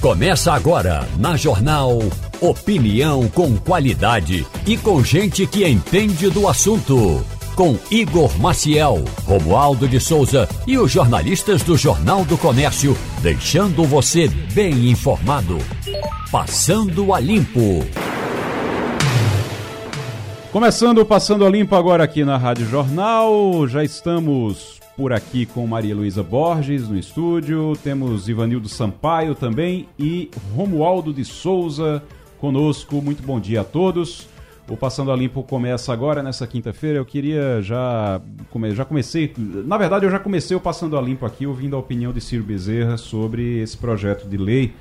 Começa agora na Jornal Opinião com qualidade e com gente que entende do assunto. Com Igor Maciel, Romualdo de Souza e os jornalistas do Jornal do Comércio, deixando você bem informado. Passando a Limpo. Começando o Passando a Limpo agora aqui na Rádio Jornal. Já estamos por aqui com Maria Luísa Borges no estúdio, temos Ivanildo Sampaio também e Romualdo de Souza conosco. Muito bom dia a todos. O Passando a Limpo começa agora nessa quinta-feira. Eu queria já já comecei, na verdade eu já comecei o Passando a Limpo aqui ouvindo a opinião de Ciro Bezerra sobre esse projeto de lei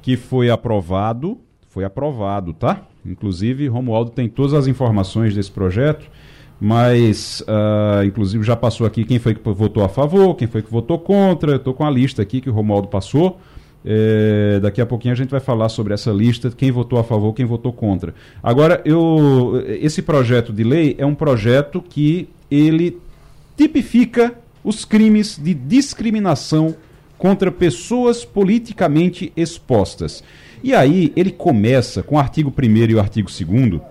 que foi aprovado, foi aprovado, tá? Inclusive Romualdo tem todas as informações desse projeto mas uh, inclusive já passou aqui quem foi que votou a favor, quem foi que votou contra. Estou com a lista aqui que o Romualdo passou. É, daqui a pouquinho a gente vai falar sobre essa lista, quem votou a favor, quem votou contra. Agora, eu, esse projeto de lei é um projeto que ele tipifica os crimes de discriminação contra pessoas politicamente expostas. E aí ele começa com o artigo 1 e o artigo 2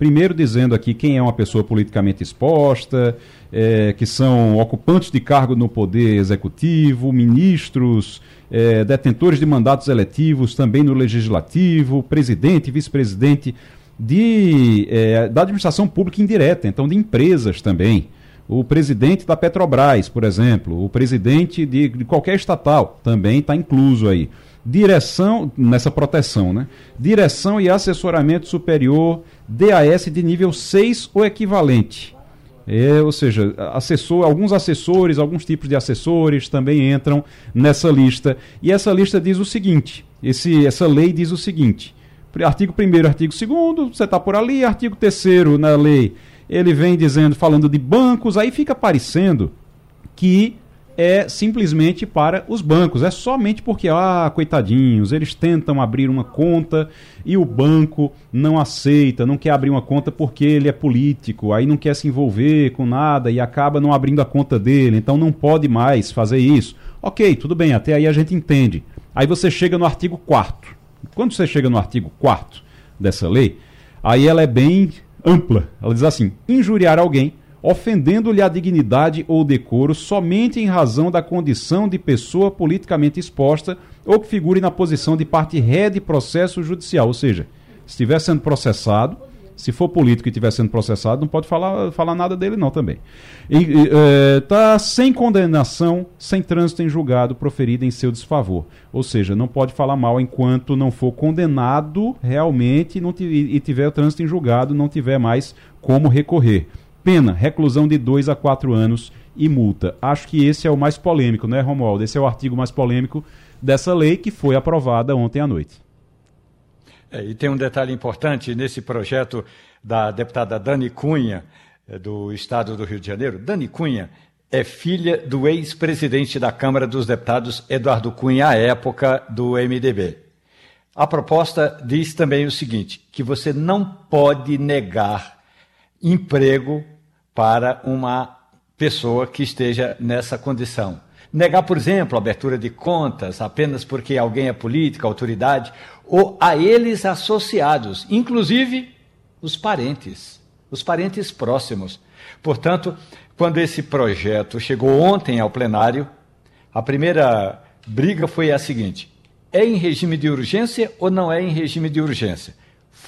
Primeiro dizendo aqui quem é uma pessoa politicamente exposta, é, que são ocupantes de cargo no poder executivo, ministros, é, detentores de mandatos eletivos também no legislativo, presidente, vice-presidente de, é, da administração pública indireta, então de empresas também. O presidente da Petrobras, por exemplo, o presidente de, de qualquer estatal também está incluso aí direção, nessa proteção, né? Direção e assessoramento superior, DAS de nível 6 ou equivalente. É, ou seja, assessor, alguns assessores, alguns tipos de assessores também entram nessa lista. E essa lista diz o seguinte: esse, essa lei diz o seguinte: artigo 1, artigo 2, você está por ali, artigo 3 na lei, ele vem dizendo, falando de bancos, aí fica parecendo que é simplesmente para os bancos. É somente porque, ah, coitadinhos, eles tentam abrir uma conta e o banco não aceita, não quer abrir uma conta porque ele é político, aí não quer se envolver com nada e acaba não abrindo a conta dele, então não pode mais fazer isso. Ok, tudo bem, até aí a gente entende. Aí você chega no artigo 4 Quando você chega no artigo 4 dessa lei, aí ela é bem ampla. Ela diz assim: injuriar alguém ofendendo-lhe a dignidade ou decoro somente em razão da condição de pessoa politicamente exposta ou que figure na posição de parte ré de processo judicial. Ou seja, se estiver sendo processado, se for político e estiver sendo processado, não pode falar, falar nada dele não também. Está é, sem condenação, sem trânsito em julgado proferido em seu desfavor. Ou seja, não pode falar mal enquanto não for condenado realmente não e tiver trânsito em julgado, não tiver mais como recorrer. Pena, reclusão de 2 a 4 anos e multa. Acho que esse é o mais polêmico, né, Romualdo? Esse é o artigo mais polêmico dessa lei que foi aprovada ontem à noite. É, e tem um detalhe importante nesse projeto da deputada Dani Cunha, é, do Estado do Rio de Janeiro. Dani Cunha é filha do ex-presidente da Câmara dos Deputados, Eduardo Cunha, à época do MDB. A proposta diz também o seguinte: que você não pode negar emprego para uma pessoa que esteja nessa condição. Negar, por exemplo, a abertura de contas apenas porque alguém é política, autoridade, ou a eles associados, inclusive os parentes, os parentes próximos. Portanto, quando esse projeto chegou ontem ao plenário, a primeira briga foi a seguinte: é em regime de urgência ou não é em regime de urgência?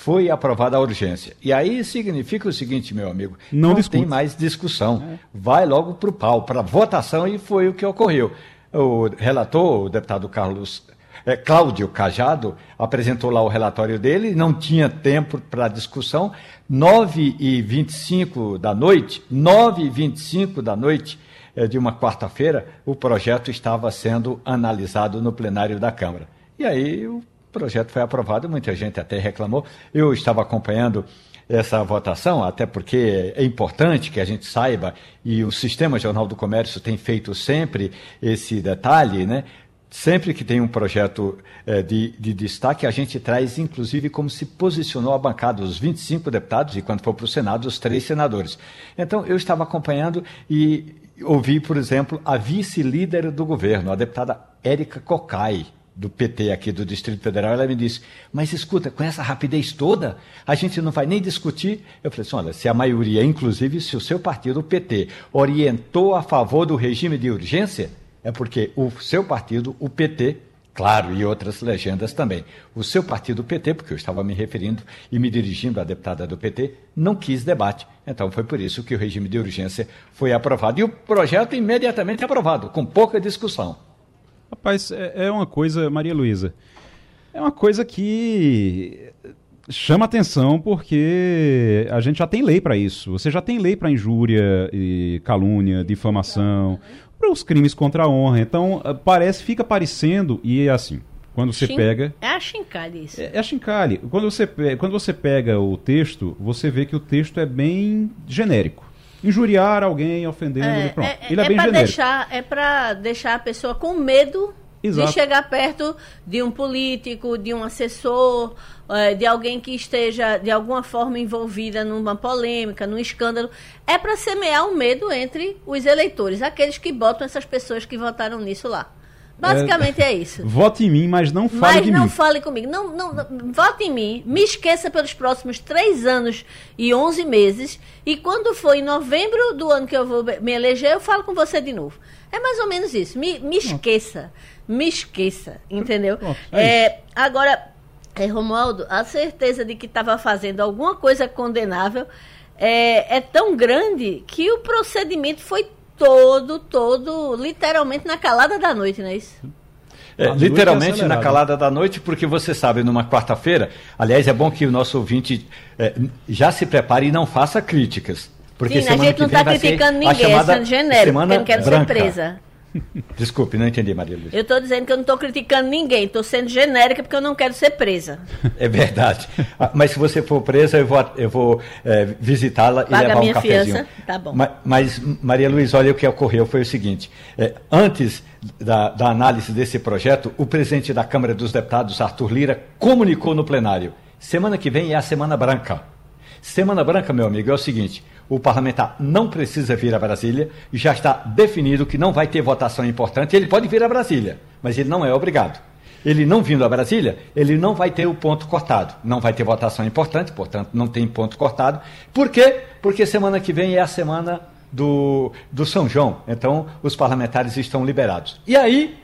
Foi aprovada a urgência. E aí significa o seguinte, meu amigo, não, não tem mais discussão. É. Vai logo para o pau, para votação, e foi o que ocorreu. O relator, o deputado Carlos é, Cláudio Cajado, apresentou lá o relatório dele, não tinha tempo para discussão. 9 e 25 da noite, 9 e 25 da noite é, de uma quarta-feira, o projeto estava sendo analisado no plenário da Câmara. E aí o o projeto foi aprovado, muita gente até reclamou. Eu estava acompanhando essa votação, até porque é importante que a gente saiba, e o Sistema Jornal do Comércio tem feito sempre esse detalhe, né? Sempre que tem um projeto eh, de, de, destaque, a gente traz, inclusive, como se posicionou a bancada, os 25 deputados, e quando for para o Senado, os três senadores. Então, eu estava acompanhando e ouvi, por exemplo, a vice-líder do governo, a deputada Érica Cocai, do PT aqui do Distrito Federal, ela me disse: Mas escuta, com essa rapidez toda, a gente não vai nem discutir. Eu falei assim: olha, se a maioria, inclusive se o seu partido, o PT, orientou a favor do regime de urgência, é porque o seu partido, o PT, claro, e outras legendas também, o seu partido, o PT, porque eu estava me referindo e me dirigindo à deputada do PT, não quis debate. Então foi por isso que o regime de urgência foi aprovado. E o projeto imediatamente aprovado, com pouca discussão. Rapaz, é, é uma coisa, Maria Luísa, é uma coisa que chama atenção porque a gente já tem lei para isso. Você já tem lei para injúria e calúnia, difamação, para os crimes contra a honra. Então, parece, fica parecendo, e é assim, quando você pega. É a chincalhe isso. É, é a chincalhe. Quando você, quando você pega o texto, você vê que o texto é bem genérico injuriar alguém, ofendendo, é, pronto. É, ele é, é bem genérico. Deixar, é para deixar a pessoa com medo Exato. de chegar perto de um político, de um assessor, é, de alguém que esteja de alguma forma envolvida numa polêmica, num escândalo. É para semear o um medo entre os eleitores, aqueles que botam essas pessoas que votaram nisso lá. Basicamente é, é isso. Vote em mim, mas não fale mas de mim. Não fale comigo. Não, não, não, vote em mim, me esqueça pelos próximos três anos e onze meses. E quando for em novembro do ano que eu vou me eleger, eu falo com você de novo. É mais ou menos isso. Me, me esqueça. Me esqueça. Entendeu? é, é agora, é, Romualdo, a certeza de que estava fazendo alguma coisa condenável é, é tão grande que o procedimento foi todo, todo, literalmente na calada da noite, não é isso? É, literalmente na calada da noite, porque você sabe, numa quarta-feira, aliás, é bom que o nosso ouvinte é, já se prepare e não faça críticas. Porque Sim, a gente não está criticando ninguém, é sendo genérico, porque não quero branca. ser presa. Desculpe, não entendi, Maria Luísa. Eu estou dizendo que eu não estou criticando ninguém, estou sendo genérica porque eu não quero ser presa. É verdade. Ah, mas se você for presa, eu vou, eu vou é, visitá-la e levar um cafezinho. Fiança, tá bom. Mas, mas, Maria Luísa, olha o que ocorreu, foi o seguinte. É, antes da, da análise desse projeto, o presidente da Câmara dos Deputados, Arthur Lira, comunicou no plenário. Semana que vem é a Semana Branca. Semana Branca, meu amigo, é o seguinte: o parlamentar não precisa vir a Brasília, já está definido que não vai ter votação importante, ele pode vir a Brasília, mas ele não é obrigado. Ele não vindo a Brasília, ele não vai ter o ponto cortado. Não vai ter votação importante, portanto, não tem ponto cortado. Por quê? Porque semana que vem é a semana do, do São João. Então, os parlamentares estão liberados. E aí,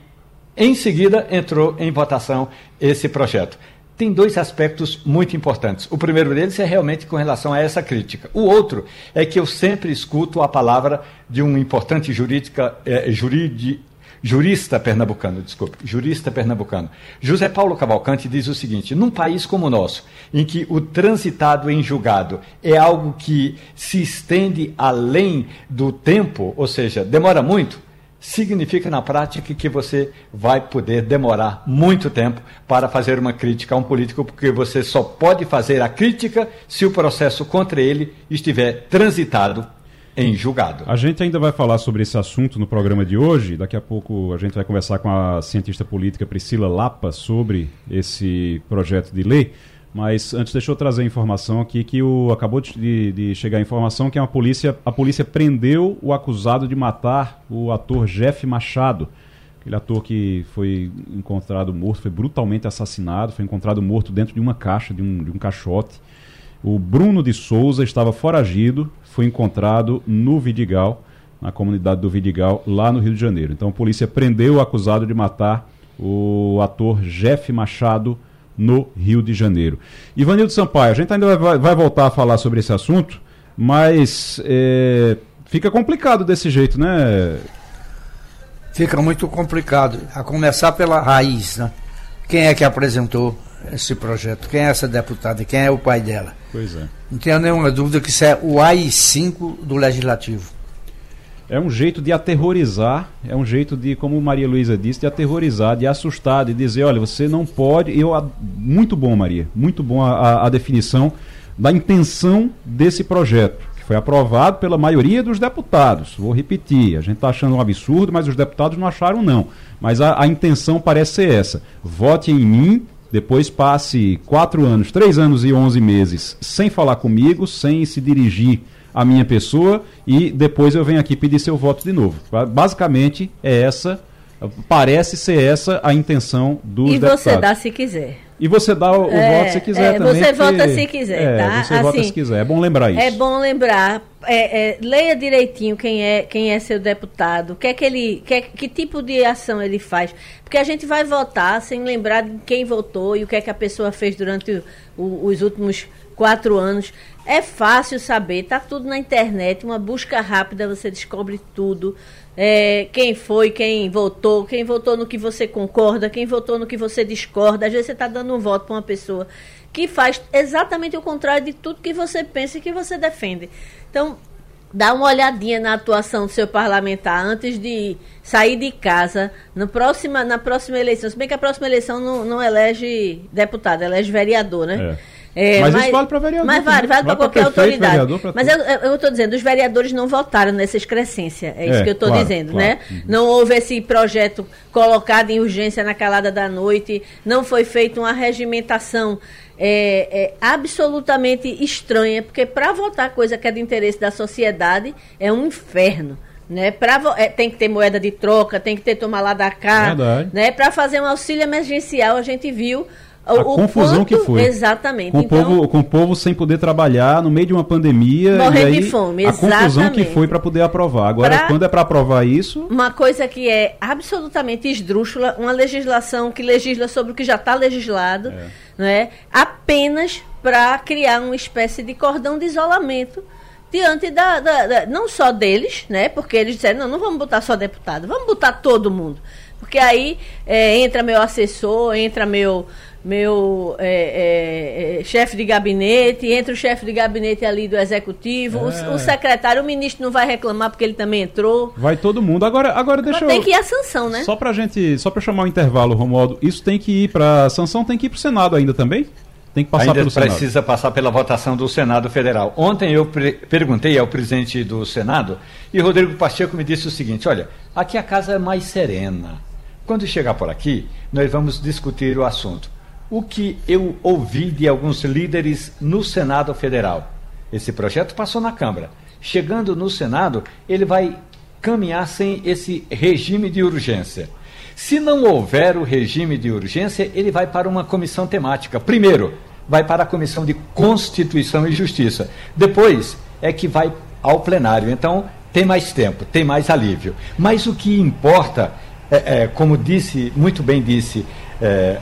em seguida, entrou em votação esse projeto tem dois aspectos muito importantes. O primeiro deles é realmente com relação a essa crítica. O outro é que eu sempre escuto a palavra de um importante jurídica, juridi, jurista pernambucano, desculpe, jurista pernambucano. José Paulo Cavalcante diz o seguinte: num país como o nosso, em que o transitado em julgado é algo que se estende além do tempo, ou seja, demora muito, significa na prática que você vai poder demorar muito tempo para fazer uma crítica a um político, porque você só pode fazer a crítica se o processo contra ele estiver transitado em julgado. A gente ainda vai falar sobre esse assunto no programa de hoje. Daqui a pouco a gente vai conversar com a cientista política Priscila Lapa sobre esse projeto de lei. Mas antes deixa eu trazer a informação aqui que o, acabou de, de, chegar a informação que a polícia, a polícia prendeu o acusado de matar o ator Jeff Machado. Aquele ator que foi encontrado morto, foi brutalmente assassinado, foi encontrado morto dentro de uma caixa, de um, de um caixote. O Bruno de Souza estava foragido, foi encontrado no Vidigal, na comunidade do Vidigal, lá no Rio de Janeiro. Então a polícia prendeu o acusado de matar o ator Jeff Machado no Rio de Janeiro. Ivanildo Sampaio, a gente ainda vai, vai voltar a falar sobre esse assunto, mas é, fica complicado desse jeito, né? Fica muito complicado, a começar pela raiz, né? Quem é que apresentou esse projeto? Quem é essa deputada? Quem é o pai dela? Pois é. Não tenho nenhuma dúvida que isso é o AI-5 do Legislativo. É um jeito de aterrorizar, é um jeito de, como Maria Luísa disse, de aterrorizar, de assustar, de dizer, olha, você não pode. Eu, muito bom, Maria, muito bom a, a definição da intenção desse projeto, que foi aprovado pela maioria dos deputados. Vou repetir, a gente está achando um absurdo, mas os deputados não acharam não. Mas a, a intenção parece ser essa. Vote em mim, depois passe quatro anos, três anos e onze meses sem falar comigo, sem se dirigir a minha pessoa e depois eu venho aqui pedir seu voto de novo. Basicamente é essa Parece ser essa a intenção dos e deputados. você dá se quiser. E você dá o, É, voto se quiser é, também. você vota se quiser, é, tá? Você vota Assim, se quiser. É bom lembrar isso. É bom lembrar, é, é, leia direitinho quem é, quem é seu deputado, que, é que, ele, que, é- que tipo de ação ele faz. Porque a gente vai votar sem lembrar de quem votou e o que é que a pessoa fez durante o- o- os últimos quatro anos. É fácil saber, tá tudo na internet, uma busca rápida, você descobre tudo. É, quem foi, quem votou, quem votou no que você concorda, quem votou no que você discorda. Às vezes você está dando um voto para uma pessoa que faz exatamente o contrário de tudo que você pensa e que você defende. Então, dá uma olhadinha na atuação do seu parlamentar antes de sair de casa no próxima, na próxima eleição. Se bem que a próxima eleição não, não elege deputado, elege vereador, né? É, Mas isso vale pra vereador Mas vale, vale para qualquer prefeito, autoridade. Mas eu- estou dizendo, os vereadores não votaram nessa excrescência. É isso É, que eu estou claro, dizendo, claro. né? Uhum. Não houve esse projeto colocado em urgência na calada da noite, não foi feita uma regimentação é, é, absolutamente estranha, porque para votar coisa que é de interesse da sociedade é um inferno. Né? Pra, é, tem que ter moeda de troca, tem que ter tomar lá da cá. Verdade. Né? Para fazer um auxílio emergencial, a gente viu A confusão que quanto- foi. Exatamente. Com, Então, o povo, com o povo sem poder trabalhar no meio de uma pandemia. Morrendo de fome, A confusão que exatamente. foi para poder aprovar. Agora, Pra- quando é para aprovar isso, Uma coisa que é absolutamente esdrúxula, uma legislação que legisla sobre o que já está legislado, né? apenas para criar uma espécie de cordão de isolamento diante da, da- da- não só deles, né? porque eles disseram, não, não vamos botar só deputado, vamos botar todo mundo. Porque aí é, entra meu assessor, entra meu, meu é, é, é, chefe de gabinete, entra o chefe de gabinete ali do executivo, o- É. o, secretário, o ministro não vai reclamar porque ele também entrou. vai todo mundo. Agora, agora deixa Tem eu. que ir a sanção, né? Só pra gente. Só pra chamar o intervalo, Romualdo, isso tem que ir pra. A sanção tem que ir pro Senado ainda também? Tem que passar Ainda pelo Senado. precisa passar pela votação do Senado Federal. Ontem eu perguntei ao presidente do Senado e Rodrigo Pacheco me disse o seguinte: olha, aqui a casa é mais serena. Quando chegar por aqui, nós vamos discutir o assunto. O que eu ouvi de alguns líderes no Senado Federal? Esse projeto passou na Câmara. Chegando no Senado, ele vai caminhar sem esse regime de urgência. Se não houver o regime de urgência, ele vai para uma comissão temática. Primeiro, vai para a Comissão de Constituição e Justiça. Depois é que vai ao plenário. Então, tem mais tempo, tem mais alívio. Mas o que importa, é, é, como disse, muito bem disse, é,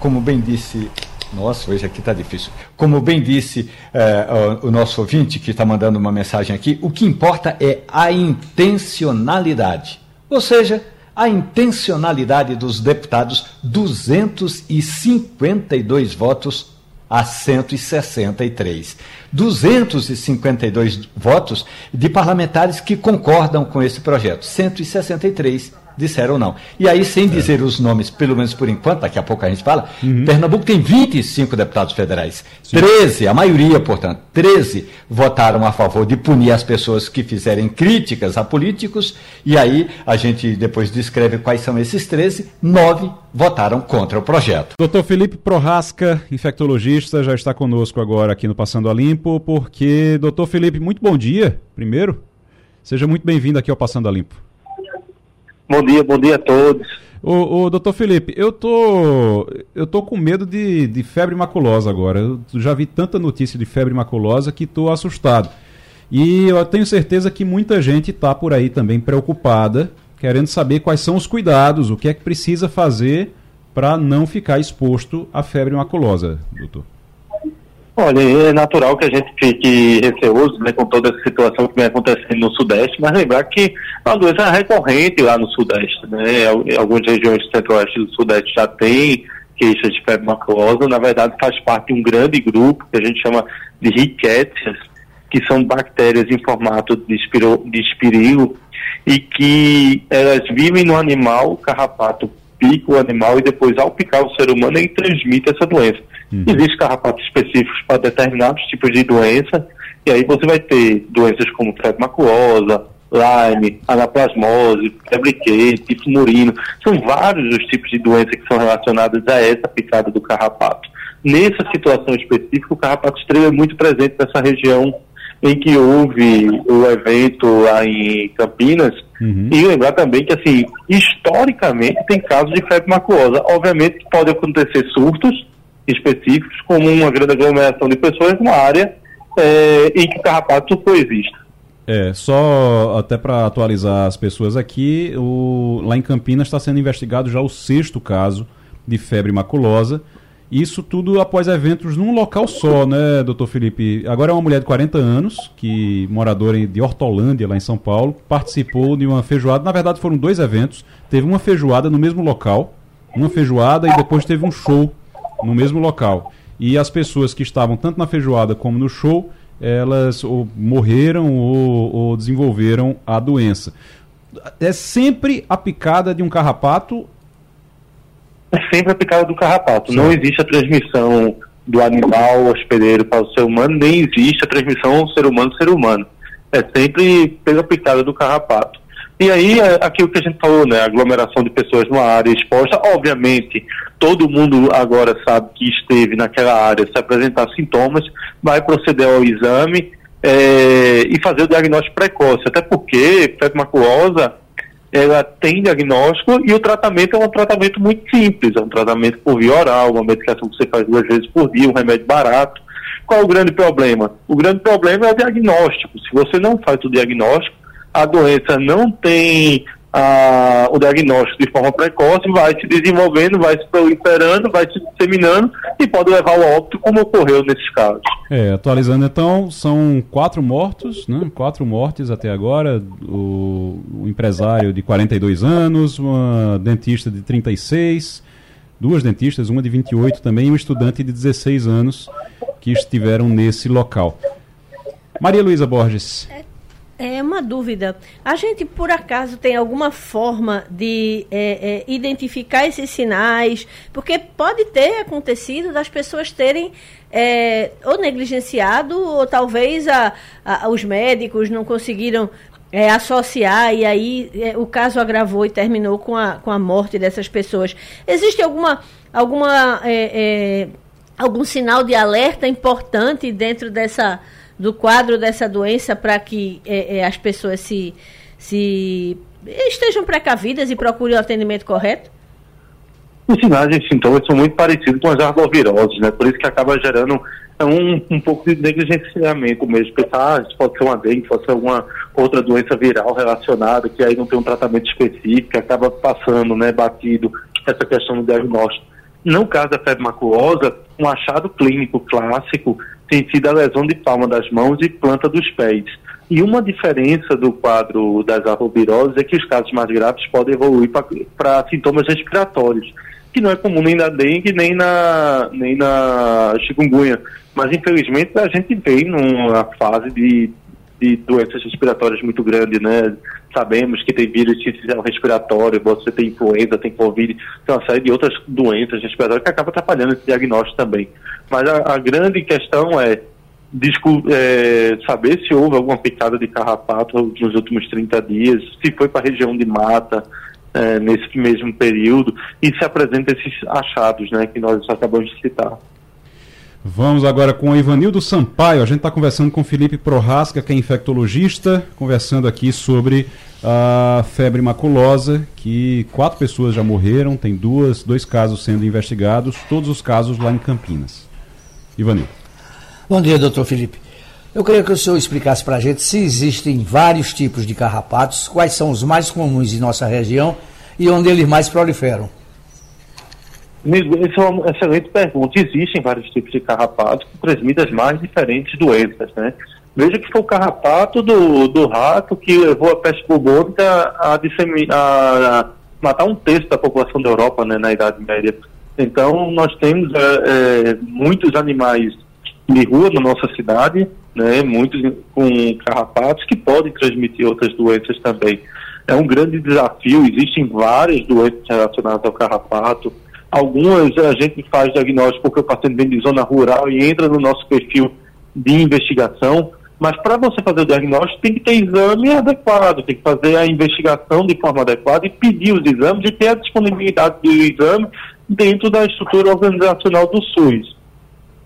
como bem disse. Nossa, hoje aqui está difícil. Como bem disse é, o, o nosso ouvinte que está mandando uma mensagem aqui, o que importa é a intencionalidade. Ou seja, a intencionalidade dos deputados, 252 votos a 163. 252 votos de parlamentares que concordam com esse projeto. 163 disseram não. E aí, sem dizer os nomes, pelo menos por enquanto, daqui a pouco a gente fala, Pernambuco tem 25 deputados federais. 13, a maioria, portanto, 13 votaram a favor de punir as pessoas que fizerem críticas a políticos, e aí a gente depois descreve quais são esses 13, 9 votaram contra o projeto. Doutor Felipe Prorasca, infectologista, já está conosco agora aqui no Passando a Limpo, porque, doutor Felipe, muito bom dia, primeiro. Seja muito bem-vindo aqui ao Passando a Limpo. Bom dia, bom dia a todos. Ô, ô, doutor Felipe, eu tô, eu tô com medo de, de febre maculosa agora. Eu já vi tanta notícia de febre maculosa que estou assustado. E eu tenho certeza que muita gente está por aí também preocupada, querendo saber quais são os cuidados, o que é que precisa fazer para não ficar exposto à febre maculosa, doutor. Olha, é natural que a gente fique receoso né, com toda essa situação que vem acontecendo no Sudeste, mas lembrar que é uma doença recorrente lá no Sudeste. Né? Algumas regiões do Centro-Oeste e do Sudeste já tem queixas de febre maculosa, na verdade faz parte de um grande grupo que a gente chama de rickettsia, que são bactérias em formato de, espiro, de espirilo e que elas vivem no animal, carrapato pica o animal e depois ao picar o ser humano ele transmite essa doença. Existem carrapatos específicos para determinados tipos de doença e aí você vai ter doenças como febre maculosa, Lyme, anaplasmose, febre quente, fumurino. São vários os tipos de doenças que são relacionadas a essa picada do carrapato. Nessa situação específica, o carrapato estrela é muito presente nessa região em que houve o evento lá em Campinas, Uhum. E lembrar também que, assim, historicamente tem casos de febre maculosa. Obviamente que pode acontecer surtos específicos, como uma grande aglomeração de pessoas numa área é, em que o carrapato coexiste. É, só até para atualizar as pessoas aqui, o, lá em Campinas está sendo investigado já o sexto caso de febre maculosa. Isso tudo após eventos num local só, né, doutor Felipe? Agora é uma mulher de 40 anos, que moradora de Hortolândia, lá em São Paulo, participou de uma feijoada. Na verdade, foram dois eventos. Teve uma feijoada no mesmo local, uma feijoada e depois teve um show no mesmo local. E as pessoas que estavam tanto na feijoada como no show, elas ou morreram ou, ou desenvolveram a doença. É sempre a picada de um carrapato é sempre a picada do carrapato. Sim. Não existe a transmissão do animal hospedeiro para o ser humano, nem existe a transmissão ser humano-ser humano. É sempre pela picada do carrapato. E aí, é aquilo que a gente falou, né? Aglomeração de pessoas numa área exposta. Obviamente, todo mundo agora sabe que esteve naquela área, se apresentar sintomas, vai proceder ao exame é, e fazer o diagnóstico precoce. Até porque febre maculosa ela tem diagnóstico e o tratamento é um tratamento muito simples, é um tratamento por via oral, uma medicação que você faz duas vezes por dia, um remédio barato. Qual o grande problema? O grande problema é o diagnóstico. Se você não faz o diagnóstico, a doença não tem a, o diagnóstico de forma precoce, vai se desenvolvendo, vai se proliferando, vai se disseminando e pode levar ao óbito, como ocorreu nesses casos. É, atualizando então, são quatro mortos, né? Quatro mortes até agora. O, o empresário de 42 anos, uma dentista de 36, duas dentistas, uma de 28 também, e um estudante de 16 anos que estiveram nesse local. Maria Luísa Borges. É é uma dúvida. A gente, por acaso, tem alguma forma de é, é, identificar esses sinais? Porque pode ter acontecido das pessoas terem é, ou negligenciado, ou talvez a, a, os médicos não conseguiram é, associar e aí é, o caso agravou e terminou com a, com a morte dessas pessoas. Existe alguma, alguma é, algum sinal de alerta importante dentro dessa do quadro dessa doença para que é, é, as pessoas se, se estejam precavidas e procurem o atendimento correto? Os sinais e sintomas são muito parecidos com as arboviroses, né? Por isso que acaba gerando um, um pouco de negligenciamento mesmo. Pensar, ah, isso pode ser uma dengue, pode ser alguma outra doença viral relacionada, que aí não tem um tratamento específico, acaba passando, né, batido essa questão do diagnóstico. No caso da febre maculosa, um achado clínico clássico sido a lesão de palma das mãos e planta dos pés. E uma diferença do quadro das arroviroses é que os casos mais graves podem evoluir para sintomas respiratórios, que não é comum nem na dengue nem na, nem na chikungunya. Mas, infelizmente, a gente vem numa fase de, de doenças respiratórias muito grande, né? Sabemos que tem vírus respiratório, você tem influenza, tem covid, tem uma série de outras doenças respiratórias que acabam atrapalhando esse diagnóstico também. Mas a, a grande questão é, é, saber se houve alguma picada de carrapato nos últimos 30 dias, se foi para a região de mata é, nesse mesmo período e se apresenta esses achados né, que nós acabamos de citar. Vamos agora com o Ivanildo Sampaio. A gente está conversando com Felipe Prorasca, que é infectologista, conversando aqui sobre a febre maculosa, que quatro pessoas já morreram, tem duas, dois casos sendo investigados, todos os casos lá em Campinas. Ivanildo. Bom dia, doutor Felipe. Eu queria que o senhor explicasse para a gente se existem vários tipos de carrapatos, quais são os mais comuns em nossa região e onde eles mais proliferam. Essa é uma excelente pergunta. Existem vários tipos de carrapatos que transmitem as mais diferentes doenças, né? Veja que foi o carrapato do, do rato que levou a peste bubônica a, a, a matar um terço da população da Europa né, na Idade Média. Então, nós temos é, é, muitos animais de rua na nossa cidade, né, muitos com carrapatos que podem transmitir outras doenças também. É um grande desafio, existem várias doenças relacionadas ao carrapato. Algumas a gente faz diagnóstico porque o paciente vem de zona rural e entra no nosso perfil de investigação, mas para você fazer o diagnóstico tem que ter exame adequado, tem que fazer a investigação de forma adequada e pedir os exames e ter a disponibilidade do exame dentro da estrutura organizacional do SUS.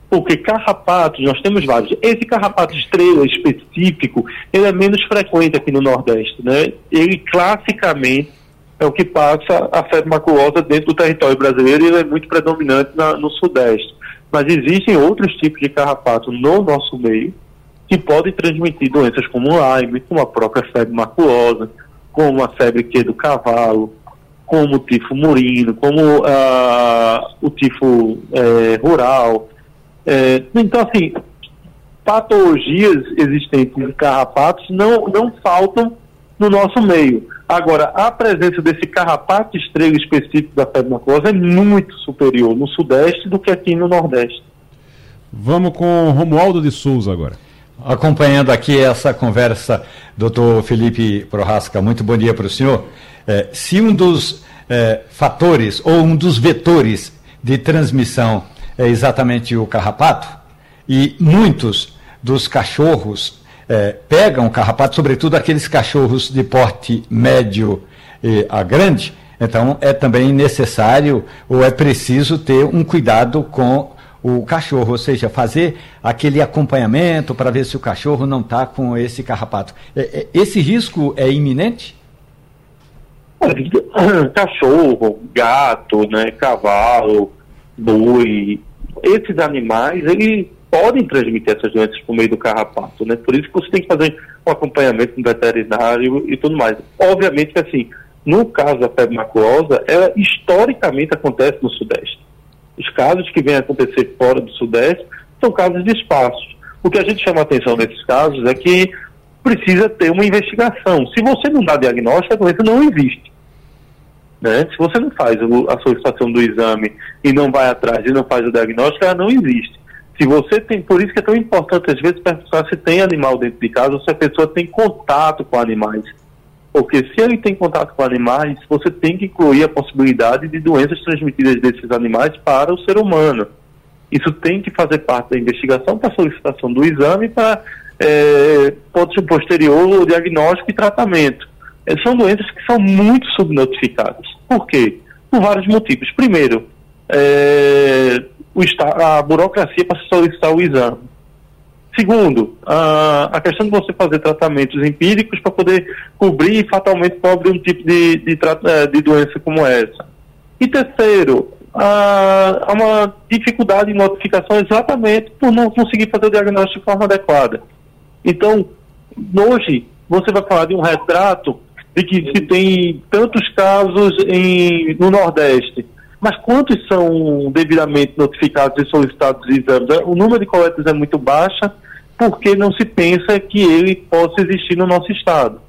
Porque carrapatos, nós temos vários. Esse carrapato estrela específico, ele é menos frequente aqui no Nordeste, né? Ele classicamente é o que passa a febre maculosa dentro do território brasileiro e ele é muito predominante na, no Sudeste. Mas existem outros tipos de carrapato no nosso meio que podem transmitir doenças como Lyme, como a própria febre maculosa, como a febre que do cavalo, como o tifo murino, como uh, o tifo é, rural. É, então, assim, patologias existentes em carrapatos não, não faltam no nosso meio. Agora, a presença desse carrapato estrela específico da febre maculosa é muito superior no Sudeste do que aqui no Nordeste. Vamos com Romualdo de Souza agora. Acompanhando aqui essa conversa, doutor Felipe Prorasca, muito bom dia para o senhor. É, se um dos é, fatores ou um dos vetores de transmissão é exatamente o carrapato, e muitos dos cachorros é, pegam carrapato, sobretudo aqueles cachorros de porte médio a grande, então é também necessário ou é preciso ter um cuidado com o cachorro, ou seja, fazer aquele acompanhamento para ver se o cachorro não está com esse carrapato. É, é, esse risco é iminente? Cachorro, gato, né, cavalo, boi, esses animais, eles podem transmitir essas doenças por meio do carrapato, né? Por isso que você tem que fazer um acompanhamento veterinário e tudo mais. Obviamente que assim, no caso da febre maculosa, ela historicamente acontece no Sudeste. Os casos que vêm acontecer fora do Sudeste são casos de espaços. O que a gente chama a atenção nesses casos é que precisa ter uma investigação. Se você não dá diagnóstico, a doença não existe. Né? Se você não faz a solicitação do exame e não vai atrás e não faz o diagnóstico, ela não existe. Se você tem, por isso que é tão importante às vezes perguntar se tem animal dentro de casa ou se a pessoa tem contato com animais. Porque se ele tem contato com animais, você tem que incluir a possibilidade de doenças transmitidas desses animais para o ser humano. Isso tem que fazer parte da investigação para solicitação do exame para é, posterior o diagnóstico e tratamento. É, são doenças que são muito subnotificadas. Por quê? Por vários motivos. Primeiro, é, a burocracia para solicitar o exame. Segundo, a, questão de você fazer tratamentos empíricos para poder cobrir e fatalmente cobre um tipo de, de, é, de doença como essa. E terceiro, há uma dificuldade em notificação exatamente por não conseguir fazer o diagnóstico de forma adequada. Então, hoje, você vai falar de um retrato de que se tem tantos casos em, no Nordeste, mas quantos são devidamente notificados e solicitados exames? O número de coletas é muito baixa porque não se pensa que ele possa existir no nosso estado.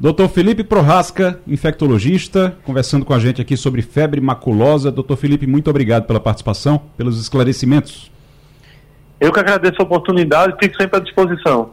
Doutor Felipe Prorasca, infectologista, conversando com a gente aqui sobre febre maculosa. Doutor Felipe, muito obrigado pela participação, pelos esclarecimentos. Eu que agradeço a oportunidade e fico sempre à disposição.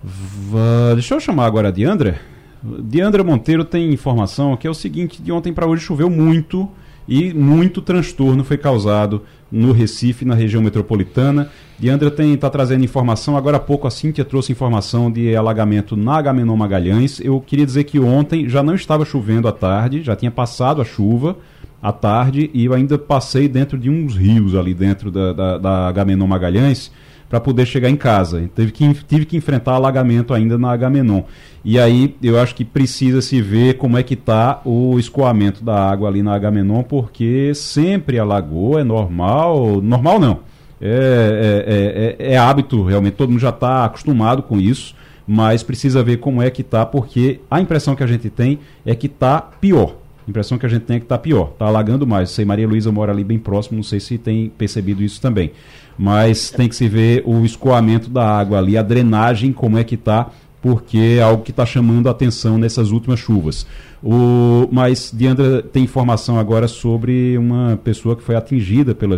V deixa eu chamar agora a Diandra. Diandra Monteiro tem informação que é o seguinte: de ontem para hoje choveu muito e muito transtorno foi causado no Recife, na região metropolitana. Diandra está trazendo informação, agora há pouco a Cíntia trouxe informação de alagamento na Agamenon Magalhães. Eu queria dizer que ontem já não estava chovendo à tarde, já tinha passado a chuva à tarde e eu ainda passei dentro de uns rios ali dentro da, da, da Agamenon Magalhães para poder chegar em casa. Teve que, tive que enfrentar alagamento ainda na Agamenon. E aí eu acho que precisa se ver como é que está o escoamento da água ali na Agamenon, porque sempre alagou, é normal. Normal não. É, é, é, é hábito, realmente, todo mundo já está acostumado com isso, mas precisa ver como é que está, porque a impressão que a gente tem é que está pior. A impressão que a gente tem é que está pior, está alagando mais. Sei, Maria Luísa mora ali bem próximo, não sei se tem percebido isso também. Mas tem que se ver o escoamento da água ali, a drenagem, como é que está porque é algo que está chamando a atenção nessas últimas chuvas. O, mas Diandra tem informação agora sobre uma pessoa que foi atingida pela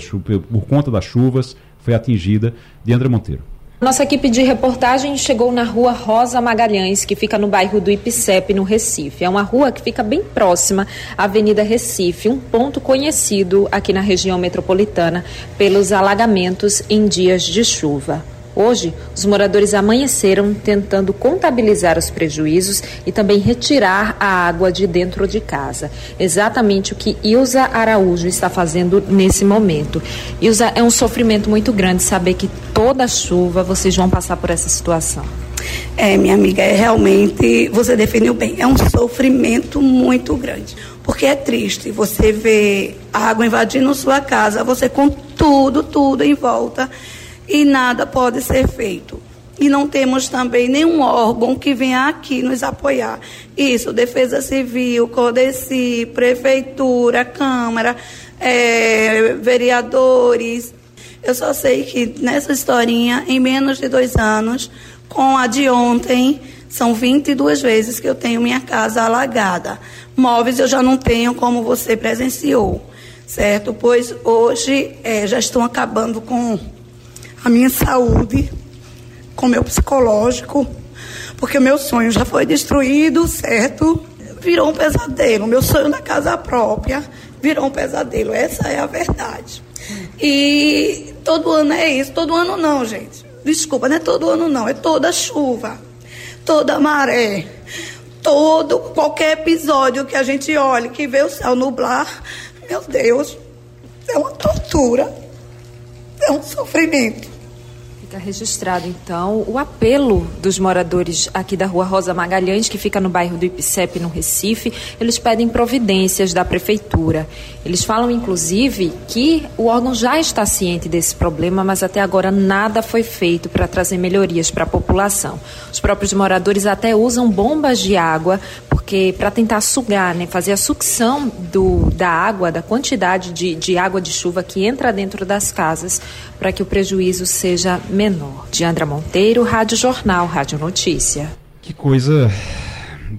por conta das chuvas, foi atingida. Diandra Monteiro. Nossa equipe de reportagem chegou na rua Rosa Magalhães, que fica no bairro do Ipicep, no Recife. É uma rua que fica bem próxima à Avenida Recife, um ponto conhecido aqui na região metropolitana pelos alagamentos em dias de chuva. Hoje, os moradores amanheceram tentando contabilizar os prejuízos e também retirar a água de dentro de casa. Exatamente o que Ilza Araújo está fazendo nesse momento. Ilza, é um sofrimento muito grande saber que toda chuva vocês vão passar por essa situação. É, minha amiga, é realmente, você definiu bem, é um sofrimento muito grande. Porque é triste você ver a água invadindo sua casa, você com tudo, tudo em volta e nada pode ser feito. E não temos também nenhum órgão que venha aqui nos apoiar. Isso, Defesa Civil, CODECI, Prefeitura, Câmara, é, vereadores. Eu só sei que nessa historinha, em menos de dois anos, com a de ontem, são 22 vezes que eu tenho minha casa alagada. Móveis eu já não tenho como você presenciou, certo? Pois hoje é, já estão acabando com a minha saúde, com o meu psicológico, porque o meu sonho já foi destruído, certo? Virou um pesadelo. Meu sonho na casa própria virou um pesadelo. Essa é a verdade. E todo ano é isso. Todo ano não, gente. Desculpa, não é todo ano não, é toda chuva, toda maré, todo qualquer episódio que a gente olhe, que vê o céu nublar, meu Deus, é uma tortura, é um sofrimento. Fica registrado, então, o apelo dos moradores aqui da rua Rosa Magalhães, que fica no bairro do Ipicep, no Recife. Eles pedem providências da prefeitura. Eles falam, inclusive, que o órgão já está ciente desse problema, mas até agora nada foi feito para trazer melhorias para a população. Os próprios moradores até usam bombas de água, porque para tentar sugar, né, fazer a sucção do, da água, da quantidade de, de água de chuva que entra dentro das casas, para que o prejuízo seja menor. Diandra Monteiro, Rádio Jornal, Rádio Notícia. Que coisa.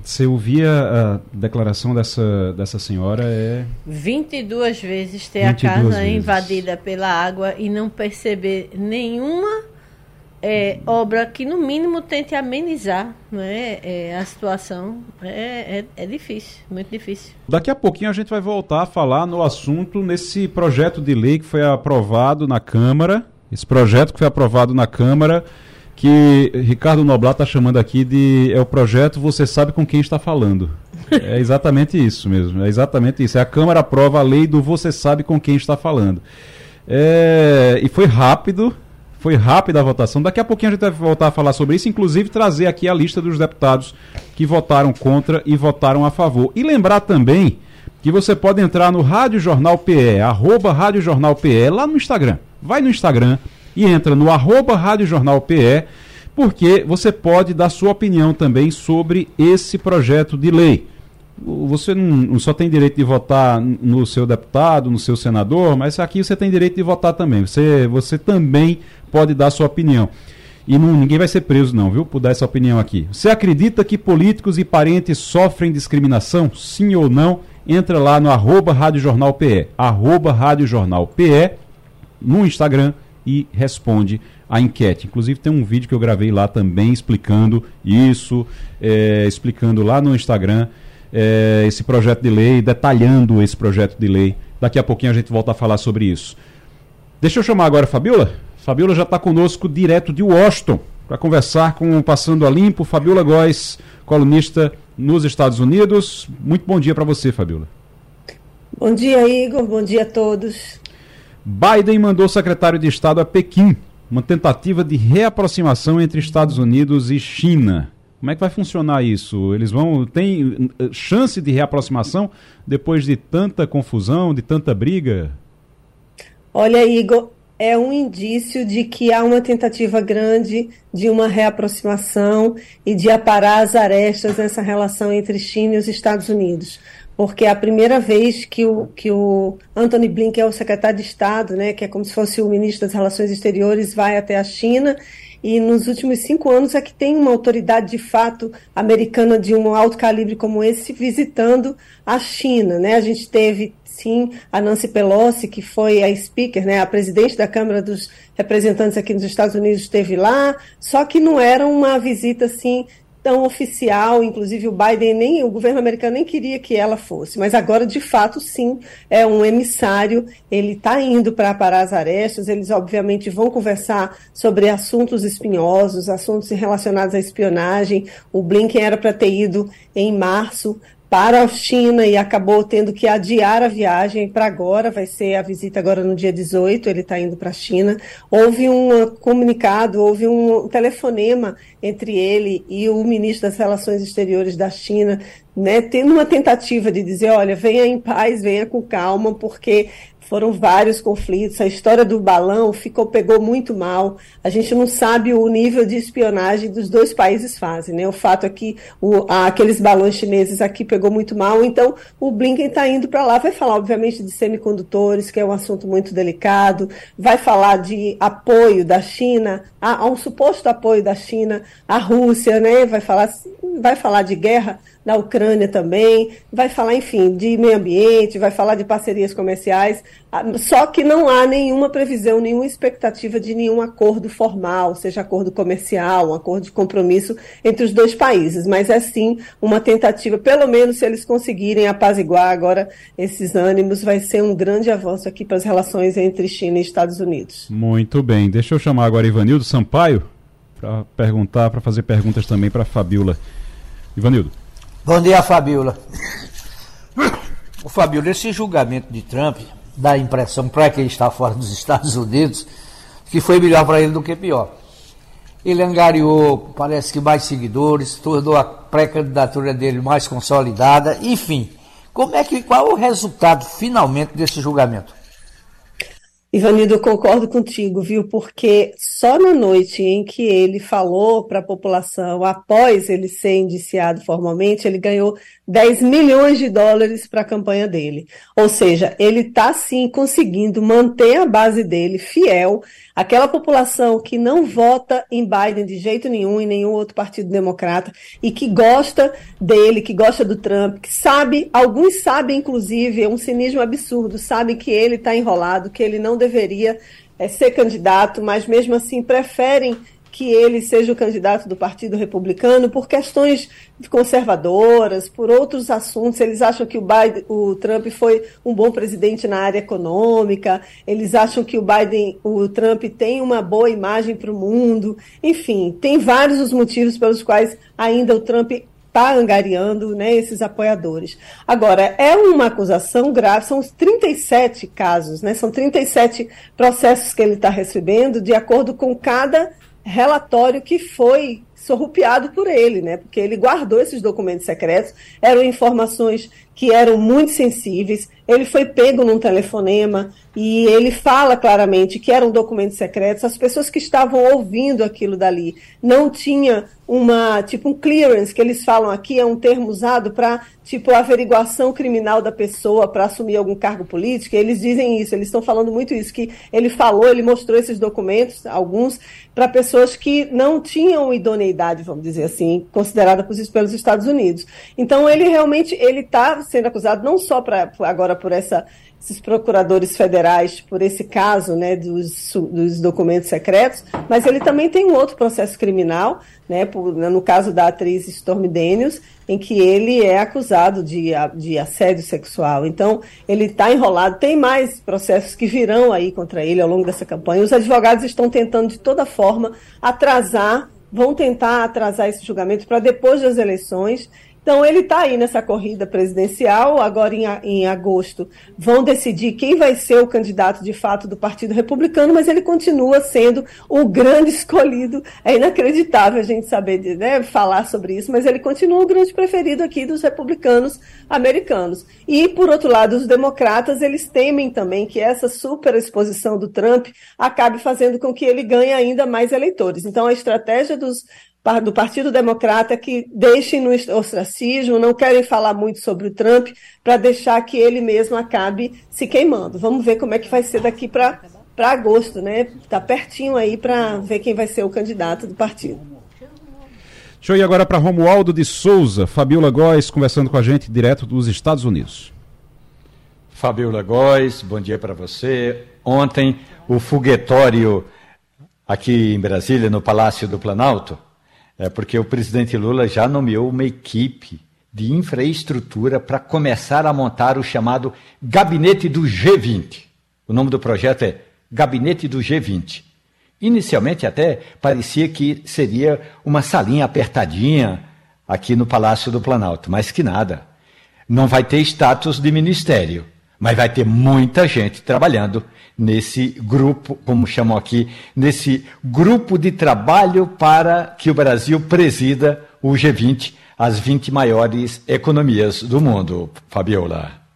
Você ouvia a declaração dessa, dessa senhora é. 22 vezes ter 22 a casa vezes. invadida pela água e não perceber nenhuma é, obra que, no mínimo, tente amenizar né, é, a situação. É, é, é, difícil, muito difícil. Daqui a pouquinho a gente vai voltar a falar no assunto nesse projeto de lei que foi aprovado na Câmara. Esse projeto que foi aprovado na Câmara, que Ricardo Noblat está chamando aqui de. É o projeto Você Sabe com Quem Está Falando. É exatamente isso mesmo. É exatamente isso. É a Câmara aprova a lei do Você Sabe com Quem Está Falando. É, e foi rápido, foi rápida a votação. Daqui a pouquinho a gente vai voltar a falar sobre isso, inclusive trazer aqui a lista dos deputados que votaram contra e votaram a favor. E lembrar também que você pode entrar no Rádio Jornal PE, arroba Rádio Jornal PE, lá no Instagram. Vai no Instagram e entra no arroba Rádio Jornal PE, porque você pode dar sua opinião também sobre esse projeto de lei você não, só tem direito de votar no seu deputado, no seu senador, mas aqui você tem direito de votar também. Você, você também pode dar sua opinião. E não, ninguém vai ser preso, não, viu? Por dar essa opinião aqui. Você acredita que políticos e parentes sofrem discriminação? Sim ou não? Entra lá no arroba Rádio Jornal PE, arroba Rádio Jornal PE, no Instagram e responde a enquete. Inclusive tem um vídeo que eu gravei lá também explicando isso, é, explicando lá no Instagram é, esse projeto de lei, detalhando esse projeto de lei. Daqui a pouquinho a gente volta a falar sobre isso. Deixa eu chamar agora a Fabiola. Fabiola já está conosco direto de Washington para conversar com o Passando a Limpo, Fabiola Góes, colunista nos Estados Unidos. Muito bom dia para você, Fabiola. Bom dia, Igor. Bom dia a todos. Biden mandou o secretário de Estado a Pequim, uma tentativa de reaproximação entre Estados Unidos e China. Como é que vai funcionar isso? Eles vão. Tem eh, chance de reaproximação depois de tanta confusão, de tanta briga? Olha, Igor, é um indício de que há uma tentativa grande de uma reaproximação e de aparar as arestas nessa relação entre China e os Estados Unidos. Porque é a primeira vez que o, que o Anthony Blinken, é o secretário de Estado, né, que é como se fosse o ministro das Relações Exteriores, vai até a China e nos últimos cinco anos é que tem uma autoridade de fato americana de um alto calibre como esse visitando a China, né? A gente teve sim a Nancy Pelosi, que foi a speaker, né, a presidente da Câmara dos Representantes aqui nos Estados Unidos esteve lá, só que não era uma visita assim tão oficial, inclusive o Biden nem o governo americano nem queria que ela fosse, mas agora de fato sim é um emissário. Ele está indo para parar as arestas. Eles obviamente vão conversar sobre assuntos espinhosos, assuntos relacionados à espionagem. O Blinken era para ter ido em março, para a China e acabou tendo que adiar a viagem para agora, vai ser a visita agora no dia 18, ele está indo para a China. Houve um comunicado, houve um telefonema entre ele e o ministro das Relações Exteriores da China, né, tendo uma tentativa de dizer, olha, venha em paz, venha com calma, porque foram vários conflitos. A história do balão ficou pegou muito mal. A gente não sabe o nível de espionagem dos dois países fazem, né? O fato é que o, aqueles balões chineses aqui pegou muito mal. Então, o Blinken está indo para lá. Vai falar, obviamente, de semicondutores, que é um assunto muito delicado. Vai falar de apoio da China, a, a um suposto apoio da China à Rússia, né? Vai falar, vai falar de guerra na Ucrânia também, vai falar, enfim, de meio ambiente, vai falar de parcerias comerciais, ah, só que não há nenhuma previsão, nenhuma expectativa de nenhum acordo formal, seja acordo comercial, um acordo de compromisso entre os dois países, mas é sim uma tentativa, pelo menos se eles conseguirem apaziguar agora esses ânimos, vai ser um grande avanço aqui para as relações entre China e Estados Unidos. Muito bem, deixa eu chamar agora Ivanildo Sampaio para perguntar, para fazer perguntas também para Fabiola. Ivanildo. Bom dia, Fabiola. O Fabiola, esse julgamento de Trump dá a impressão para quem está fora dos Estados Unidos que foi melhor para ele do que pior. Ele angariou, parece que mais seguidores, tornou a pré-candidatura dele mais consolidada, enfim. Como é que qual é o resultado finalmente desse julgamento? Ivanildo, eu concordo contigo, viu? Porque só na noite em que ele falou para a população, após ele ser indiciado formalmente, ele ganhou 10 milhões de dólares para a campanha dele. Ou seja, ele está sim conseguindo manter a base dele fiel aquela população que não vota em Biden de jeito nenhum, em nenhum outro partido democrata, e que gosta dele, que gosta do Trump, que sabe, alguns sabem, inclusive, é um cinismo absurdo, sabem que ele está enrolado, que ele não deveria é, ser candidato, mas mesmo assim preferem que ele seja o candidato do Partido Republicano por questões conservadoras, por outros assuntos. Eles acham que o, Biden, o Trump foi um bom presidente na área econômica, eles acham que o Biden, o Trump tem uma boa imagem para o mundo. Enfim, tem vários os motivos pelos quais ainda o Trump está angariando né, esses apoiadores. Agora, é uma acusação grave, são os 37 casos, né, são 37 processos que ele está recebendo, de acordo com cada relatório que foi sorrupiado por ele, né? Porque ele guardou esses documentos secretos, eram informações que eram muito sensíveis. Ele foi pego num telefonema e ele fala claramente que eram documentos secretos. As pessoas que estavam ouvindo aquilo dali não tinha uma tipo um clearance que eles falam aqui é um termo usado para tipo averiguação criminal da pessoa para assumir algum cargo político. Eles dizem isso. Eles estão falando muito isso que ele falou, ele mostrou esses documentos, alguns para pessoas que não tinham idoneidade, vamos dizer assim, considerada pelos Estados Unidos. Então ele realmente ele está sendo acusado não só para agora por essa esses procuradores federais por esse caso né, dos, dos documentos secretos, mas ele também tem um outro processo criminal, né, por, no caso da atriz Stormy Daniels, em que ele é acusado de, de assédio sexual. Então, ele está enrolado. Tem mais processos que virão aí contra ele ao longo dessa campanha. Os advogados estão tentando, de toda forma, atrasar, vão tentar atrasar esse julgamento para depois das eleições então, ele está aí nessa corrida presidencial. Agora, em, em, agosto, vão decidir quem vai ser o candidato de fato do Partido Republicano, mas ele continua sendo o grande escolhido. É inacreditável a gente saber de, né, falar sobre isso, mas ele continua o grande preferido aqui dos republicanos americanos. E, por outro lado, os democratas eles temem também que essa superexposição do Trump acabe fazendo com que ele ganhe ainda mais eleitores. Então, a estratégia dos do Partido Democrata que deixem no ostracismo, não querem falar muito sobre o Trump, para deixar que ele mesmo acabe se queimando. Vamos ver como é que vai ser daqui para agosto, né? Está pertinho aí para ver quem vai ser o candidato do partido. Deixa eu ir agora para Romualdo de Souza, Fabiola Góes, conversando com a gente direto dos Estados Unidos. Fabiola Góes, bom dia para você. Ontem, o foguetório aqui em Brasília, no Palácio do Planalto, É porque o presidente Lula já nomeou uma equipe de infraestrutura para começar a montar o chamado Gabinete do G20. O nome do projeto é Gabinete do G20. Inicialmente até parecia que seria uma salinha apertadinha aqui no Palácio do Planalto, mas que nada. Não vai ter status de ministério, mas vai ter muita gente trabalhando nesse grupo, como chamam aqui, nesse grupo de trabalho para que o Brasil presida o G20, as 20 maiores economias do mundo. Fabiola.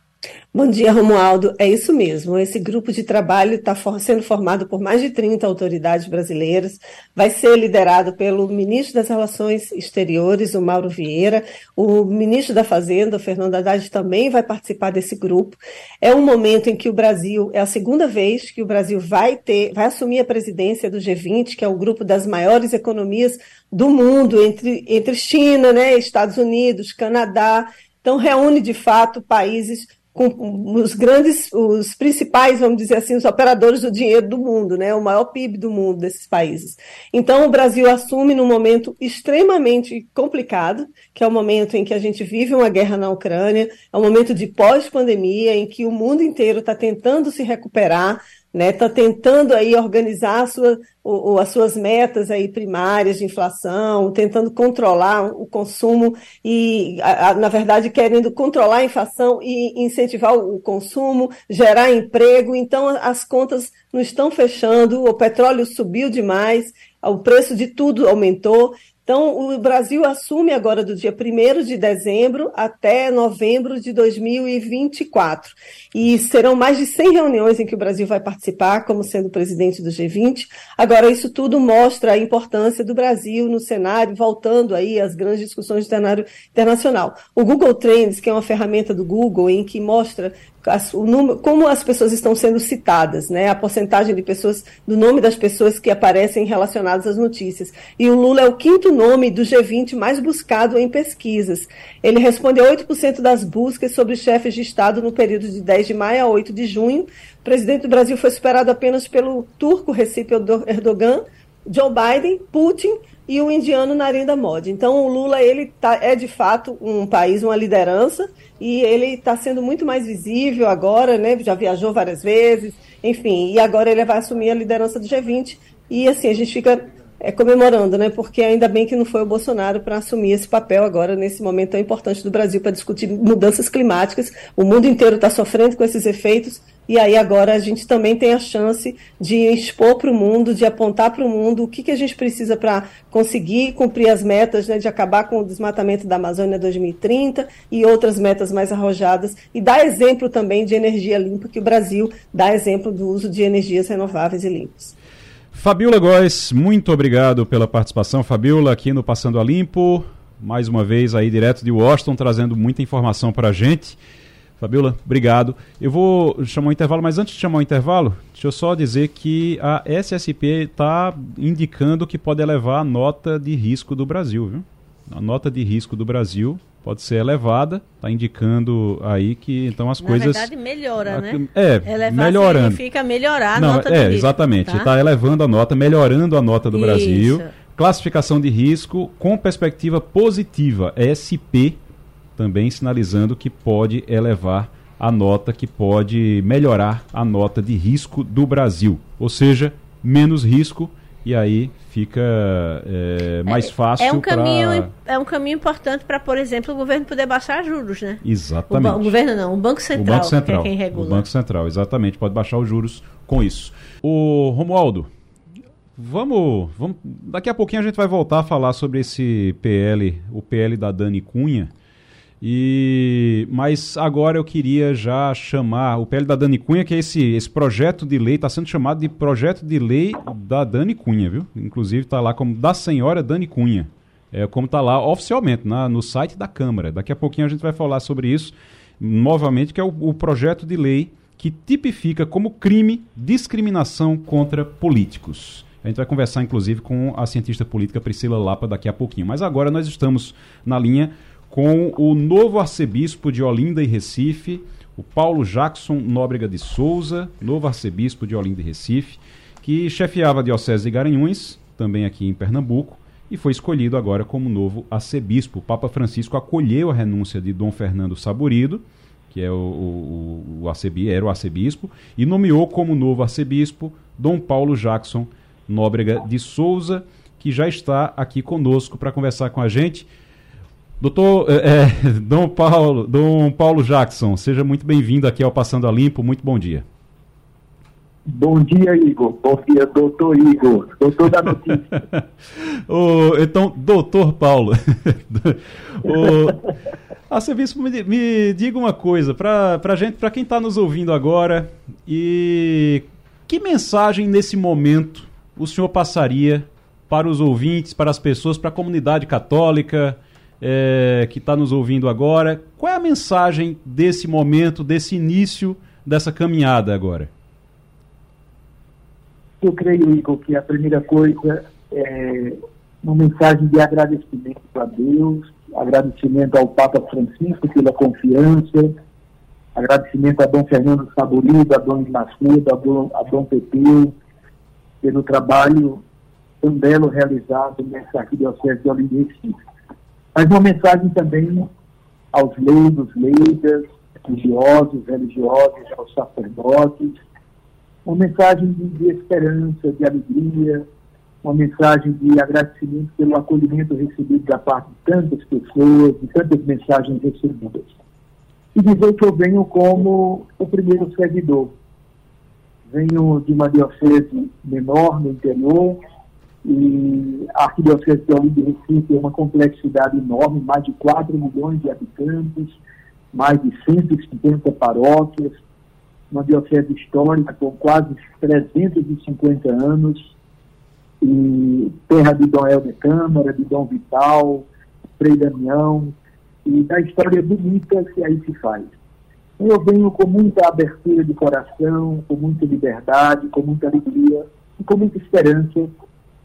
Bom dia, Romualdo. É isso mesmo. Esse grupo de trabalho está for sendo formado por mais de 30 autoridades brasileiras. Vai ser liderado pelo ministro das Relações Exteriores, o Mauro Vieira. O ministro da Fazenda, o Fernando Haddad, também vai participar desse grupo. É um momento em que o Brasil, é a segunda vez que o Brasil vai ter, vai assumir a presidência do G20, que é o grupo das maiores economias do mundo, entre, entre China, né, Estados Unidos, Canadá. Então, reúne de fato países com os grandes, os principais, vamos dizer assim, os operadores do dinheiro do mundo, né? O maior PIB do mundo desses países. Então, o Brasil assume num momento extremamente complicado, que é o momento em que a gente vive uma guerra na Ucrânia, é um momento de pós-pandemia, em que o mundo inteiro está tentando se recuperar né, tentando aí organizar sua, o, as suas metas aí primárias de inflação, tentando controlar o consumo e, a, a, na verdade, querendo controlar a inflação e incentivar o, o consumo, gerar emprego. Então, as contas não estão fechando, o petróleo subiu demais, o preço de tudo aumentou. Então, o Brasil assume agora do dia 1 de dezembro até novembro de 2024. E serão mais de 100 reuniões em que o Brasil vai participar, como sendo presidente do G20. Agora, isso tudo mostra a importância do Brasil no cenário, voltando aí às grandes discussões do cenário internacional. O Google Trends, que é uma ferramenta do Google, em que mostra o número, como as pessoas estão sendo citadas, né? A porcentagem de pessoas, do nome das pessoas que aparecem relacionadas às notícias. E o Lula é o quinto nome do G20 mais buscado em pesquisas. Ele responde a 8% das buscas sobre chefes de Estado no período de 10 de maio a 8 de junho. O presidente do Brasil foi superado apenas pelo turco Recep Erdogan, Joe Biden, Putin e o indiano Narendra Modi. Então o Lula ele tá, é de fato um país, uma liderança e ele está sendo muito mais visível agora, né? Já viajou várias vezes, enfim, e agora ele vai assumir a liderança do G20 e assim a gente fica é, comemorando, né? Porque ainda bem que não foi o Bolsonaro para assumir esse papel agora, nesse momento tão importante do Brasil, para discutir mudanças climáticas. O mundo inteiro está sofrendo com esses efeitos, e aí agora a gente também tem a chance de expor para o mundo, de apontar para o mundo o que, que a gente precisa para conseguir cumprir as metas, né, de acabar com o desmatamento da Amazônia 2030 e outras metas mais arrojadas, e dar exemplo também de energia limpa, que o Brasil dá exemplo do uso de energias renováveis e limpas. Fabiola Góes, muito obrigado pela participação, Fabiola, aqui no Passando a Limpo. Mais uma vez aí direto de Washington, trazendo muita informação para a gente. Fabiola, obrigado. Eu vou chamar o intervalo, mas antes de chamar o intervalo, deixa eu só dizer que a SSP está indicando que pode elevar a nota de risco do Brasil, viu? A nota de risco do Brasil pode ser elevada, está indicando aí que então as Na coisas. Na verdade, melhora, a, né? É, Elevar melhorando. significa melhorar a Não, nota é, do risco. exatamente. Tá? Está elevando a nota, melhorando a nota do Isso. Brasil. Classificação de risco com perspectiva positiva, SP, também sinalizando que pode elevar a nota, que pode melhorar a nota de risco do Brasil. Ou seja, menos risco e aí fica é, mais fácil é um caminho pra... é um caminho importante para por exemplo o governo poder baixar juros né? Exatamente. O, o, governo não o banco central, o banco central que é quem regula. O banco central exatamente pode baixar os juros com isso. O Romualdo vamos vamos daqui a pouquinho a gente vai voltar a falar sobre esse PL o PL da Dani Cunha e, mas agora eu queria já chamar o PL da Dani Cunha, que é esse, esse projeto de lei, está sendo chamado de projeto de lei da Dani Cunha, viu? Inclusive está lá como da senhora Dani Cunha. É como está lá oficialmente na, no site da Câmara. Daqui a pouquinho a gente vai falar sobre isso novamente, que é o, o projeto de lei que tipifica como crime discriminação contra políticos. A gente vai conversar, inclusive, com a cientista política Priscila Lapa daqui a pouquinho. Mas agora nós estamos na linha com o novo arcebispo de Olinda e Recife, o Paulo Jackson Nóbrega de Souza, novo arcebispo de Olinda e Recife, que chefiava a Diocese de Garanhuns, também aqui em Pernambuco, e foi escolhido agora como novo arcebispo. O Papa Francisco acolheu a renúncia de Dom Fernando Saburido, que é o, o, o era o arcebispo, e nomeou como novo arcebispo Dom Paulo Jackson Nóbrega de Souza, que já está aqui conosco para conversar com a gente. Doutor é, é, Dom, Paulo, Dom Paulo Jackson, seja muito bem-vindo aqui ao Passando a Limpo. Muito bom dia. Bom dia, Igor. Bom dia, doutor Igor. Doutor da notícia. oh, então, doutor Paulo. oh, a serviço, me, me, diga uma coisa, para gente, para quem está nos ouvindo agora, e que mensagem nesse momento o senhor passaria para os ouvintes, para as pessoas, para a comunidade católica é, que está nos ouvindo agora? Qual é a mensagem desse momento, desse início dessa caminhada agora? Eu creio, Igor, que a primeira coisa é uma mensagem de agradecimento a Deus, agradecimento ao Papa Francisco pela confiança, agradecimento a Dom Fernando Saborido, a Dom Macedo, a Dom, a Dom Pepeu, pelo trabalho tão belo realizado nessa arquidiocese de Olinda Mas uma mensagem também aos leigos, leigas, religiosos, religiosos, aos sacerdotes, uma mensagem de, de esperança, de alegria, uma mensagem de agradecimento pelo acolhimento recebido da parte de tantas pessoas, de tantas mensagens recebidas. E dizer que eu venho como o primeiro seguidor. Venho de uma diocese menor no interior, e a Arquidiocese de Recife tem uma complexidade enorme, mais de 4 milhões de habitantes, mais de 150 paróquias, uma diocese histórica com quase 350 anos, e terra de Dom Helder Câmara, de Dom Vital, Frei Damião, e da história bonita que aí se faz. Eu venho com muita abertura de coração, com muita liberdade, com muita alegria e com muita esperança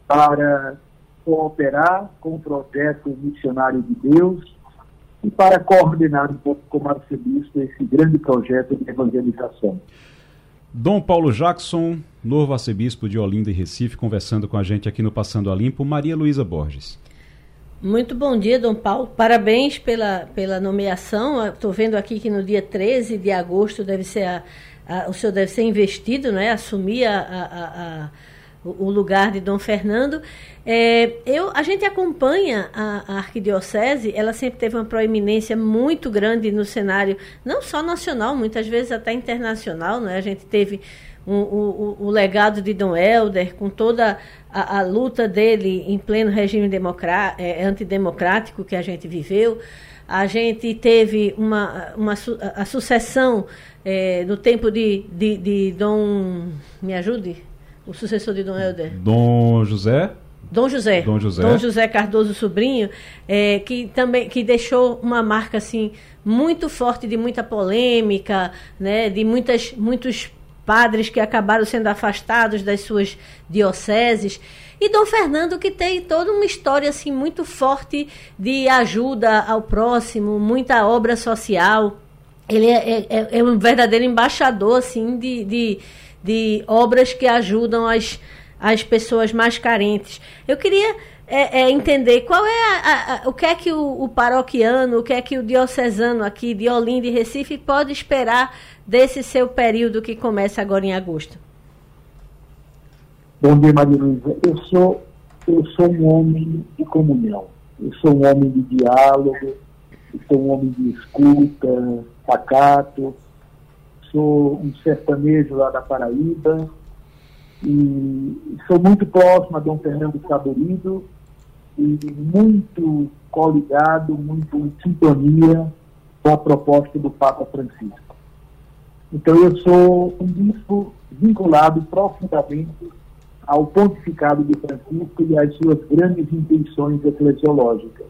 para cooperar com o projeto missionário de Deus e para coordenar um pouco como arcebispo esse grande projeto de evangelização. Dom Paulo Jackson, novo arcebispo de Olinda e Recife, conversando com a gente aqui no Passando a Limpo, Maria Luísa Borges. Muito bom dia, Dom Paulo. Parabéns pela, pela nomeação. Estou vendo aqui que no dia 13 de agosto deve ser a, a, o senhor deve ser investido, né? assumir a, a o lugar de Dom Fernando. É, eu, a gente acompanha a, a, arquidiocese, ela sempre teve uma proeminência muito grande no cenário, não só nacional, muitas vezes até internacional. Né? A gente teve o, o, o legado de Dom Helder, com toda a, a luta dele em pleno regime é, antidemocrático que a gente viveu. A gente teve uma, uma a sucessão é, no tempo de, de, de Dom. Me ajude? O sucessor de Dom Helder? Dom José? Dom José. Dom José. Dom José Cardoso Sobrinho, é, que também que deixou uma marca assim muito forte de muita polêmica, né, de muitas muitos padres que acabaram sendo afastados das suas dioceses. E Dom Fernando que tem toda uma história assim muito forte de ajuda ao próximo, muita obra social. Ele é, é, é um verdadeiro embaixador assim de, de de obras que ajudam as, as pessoas mais carentes. Eu queria é, é, entender qual é a, a, o que é que o, o, paroquiano, o que é que o diocesano aqui de Olinda e Recife pode esperar desse seu período que começa agora em agosto. Bom dia, Maria Luísa. Eu sou, eu sou um homem de comunhão. Eu sou um homem de diálogo, eu sou um homem de escuta, pacato, sou um sertanejo lá da Paraíba e sou muito próximo a Dom Fernando Saborido e muito coligado, muito em sintonia com a proposta do Papa Francisco. Então eu sou um bispo vinculado profundamente ao pontificado de Francisco e às suas grandes intenções eclesiológicas.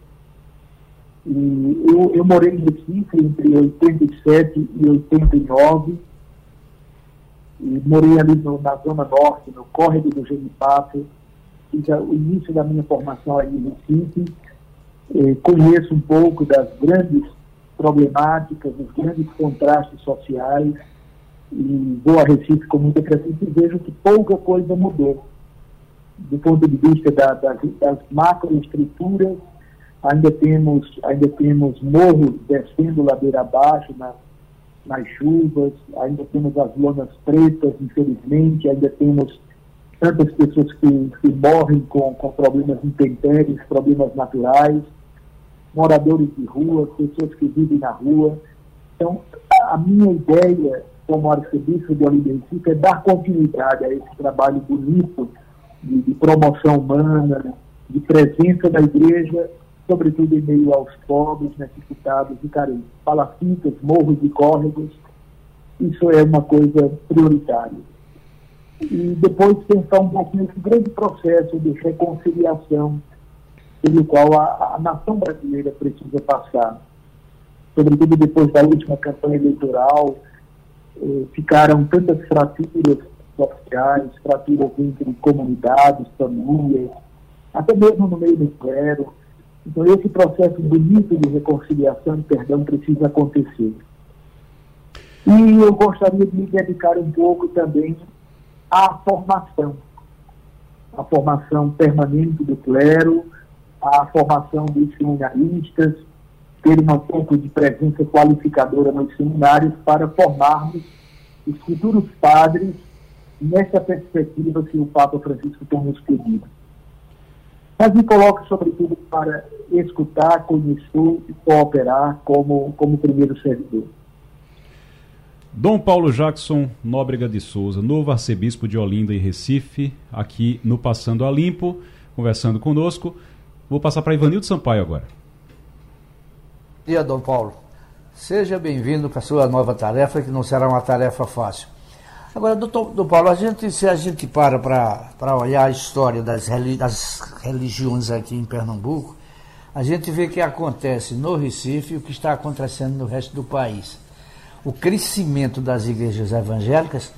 E eu, eu morei em Recife entre 87 e 89, e morei ali no, na Zona Norte, no córrego do Genipapo, fiz o início da minha formação aí em Recife, conheço um pouco das grandes problemáticas, dos grandes contrastes sociais, e vou a Recife com muita frequência e vejo que pouca coisa mudou. do ponto de vista da, das, das macroestruturas, ainda temos, ainda temos morros descendo ladeira abaixo na, nas chuvas, ainda temos as lonas pretas, infelizmente, ainda temos tantas pessoas que, que morrem com, com problemas intempéries, problemas naturais, moradores de rua, pessoas que vivem na rua. Então, a minha ideia como arcebispo de Olinda é dar continuidade a esse trabalho bonito de, de promoção humana, de presença da igreja, sobretudo em meio aos pobres, necessitados e carentes. Palafitas, morros e córregos, isso é uma coisa prioritária. E depois pensar um pouquinho nesse grande processo de reconciliação pelo qual a, a nação brasileira precisa passar. Sobretudo depois da última campanha eleitoral, eh, ficaram tantas fraturas sociais, fraturas entre comunidades, famílias, até mesmo no meio do clero. Então, esse processo bonito de reconciliação e perdão precisa acontecer. E eu gostaria de me dedicar um pouco também à formação, à formação permanente do clero, à formação dos seminaristas, ter um pouco de presença qualificadora nos seminários para formarmos os futuros padres nessa perspectiva que o Papa Francisco tem nos pedido. Mas me coloco, sobretudo, para escutar, conhecer e cooperar como, como primeiro servidor. Dom Paulo Jackson Nóbrega de Souza, novo arcebispo de Olinda e Recife, aqui no Passando a Limpo, conversando conosco. Vou passar para Ivanildo Sampaio agora. Bom dia, Dom Paulo. Seja bem-vindo para a sua nova tarefa, que não será uma tarefa fácil. Agora, doutor, doutor Paulo, a gente, se a gente para para olhar a história das, das religiões aqui em Pernambuco, a gente vê que acontece no Recife o que está acontecendo no resto do país. O crescimento das igrejas evangélicas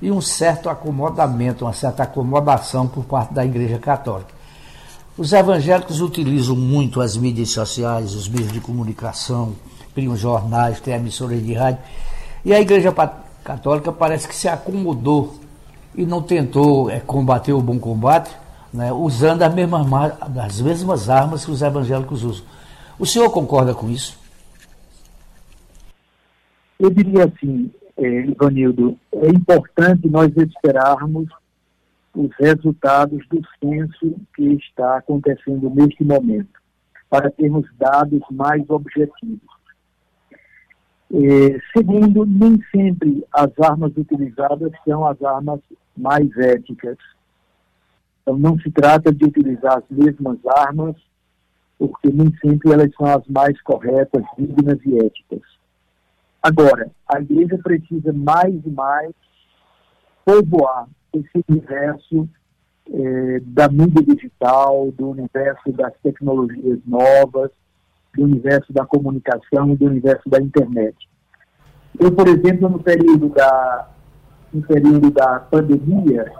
e um certo acomodamento, uma certa acomodação por parte da Igreja Católica. Os evangélicos utilizam muito as mídias sociais, os meios de comunicação, criam jornais, tem emissoras de rádio. E a Igreja Católica parece que se acomodou e não tentou é, combater o bom combate, né, usando as mesmas, as mesmas armas que os evangélicos usam. O senhor concorda com isso? Eu diria assim, é, Ivanildo, é importante nós esperarmos os resultados do censo que está acontecendo neste momento, para termos dados mais objetivos. É, segundo, nem sempre as armas utilizadas são as armas mais éticas. Então, não se trata de utilizar as mesmas armas, porque nem sempre elas são as mais corretas, dignas e éticas. Agora, a igreja precisa mais e mais povoar esse universo é, da mídia digital, do universo das tecnologias novas, do universo da comunicação e do universo da internet. Eu, por exemplo, no período da, no período da pandemia,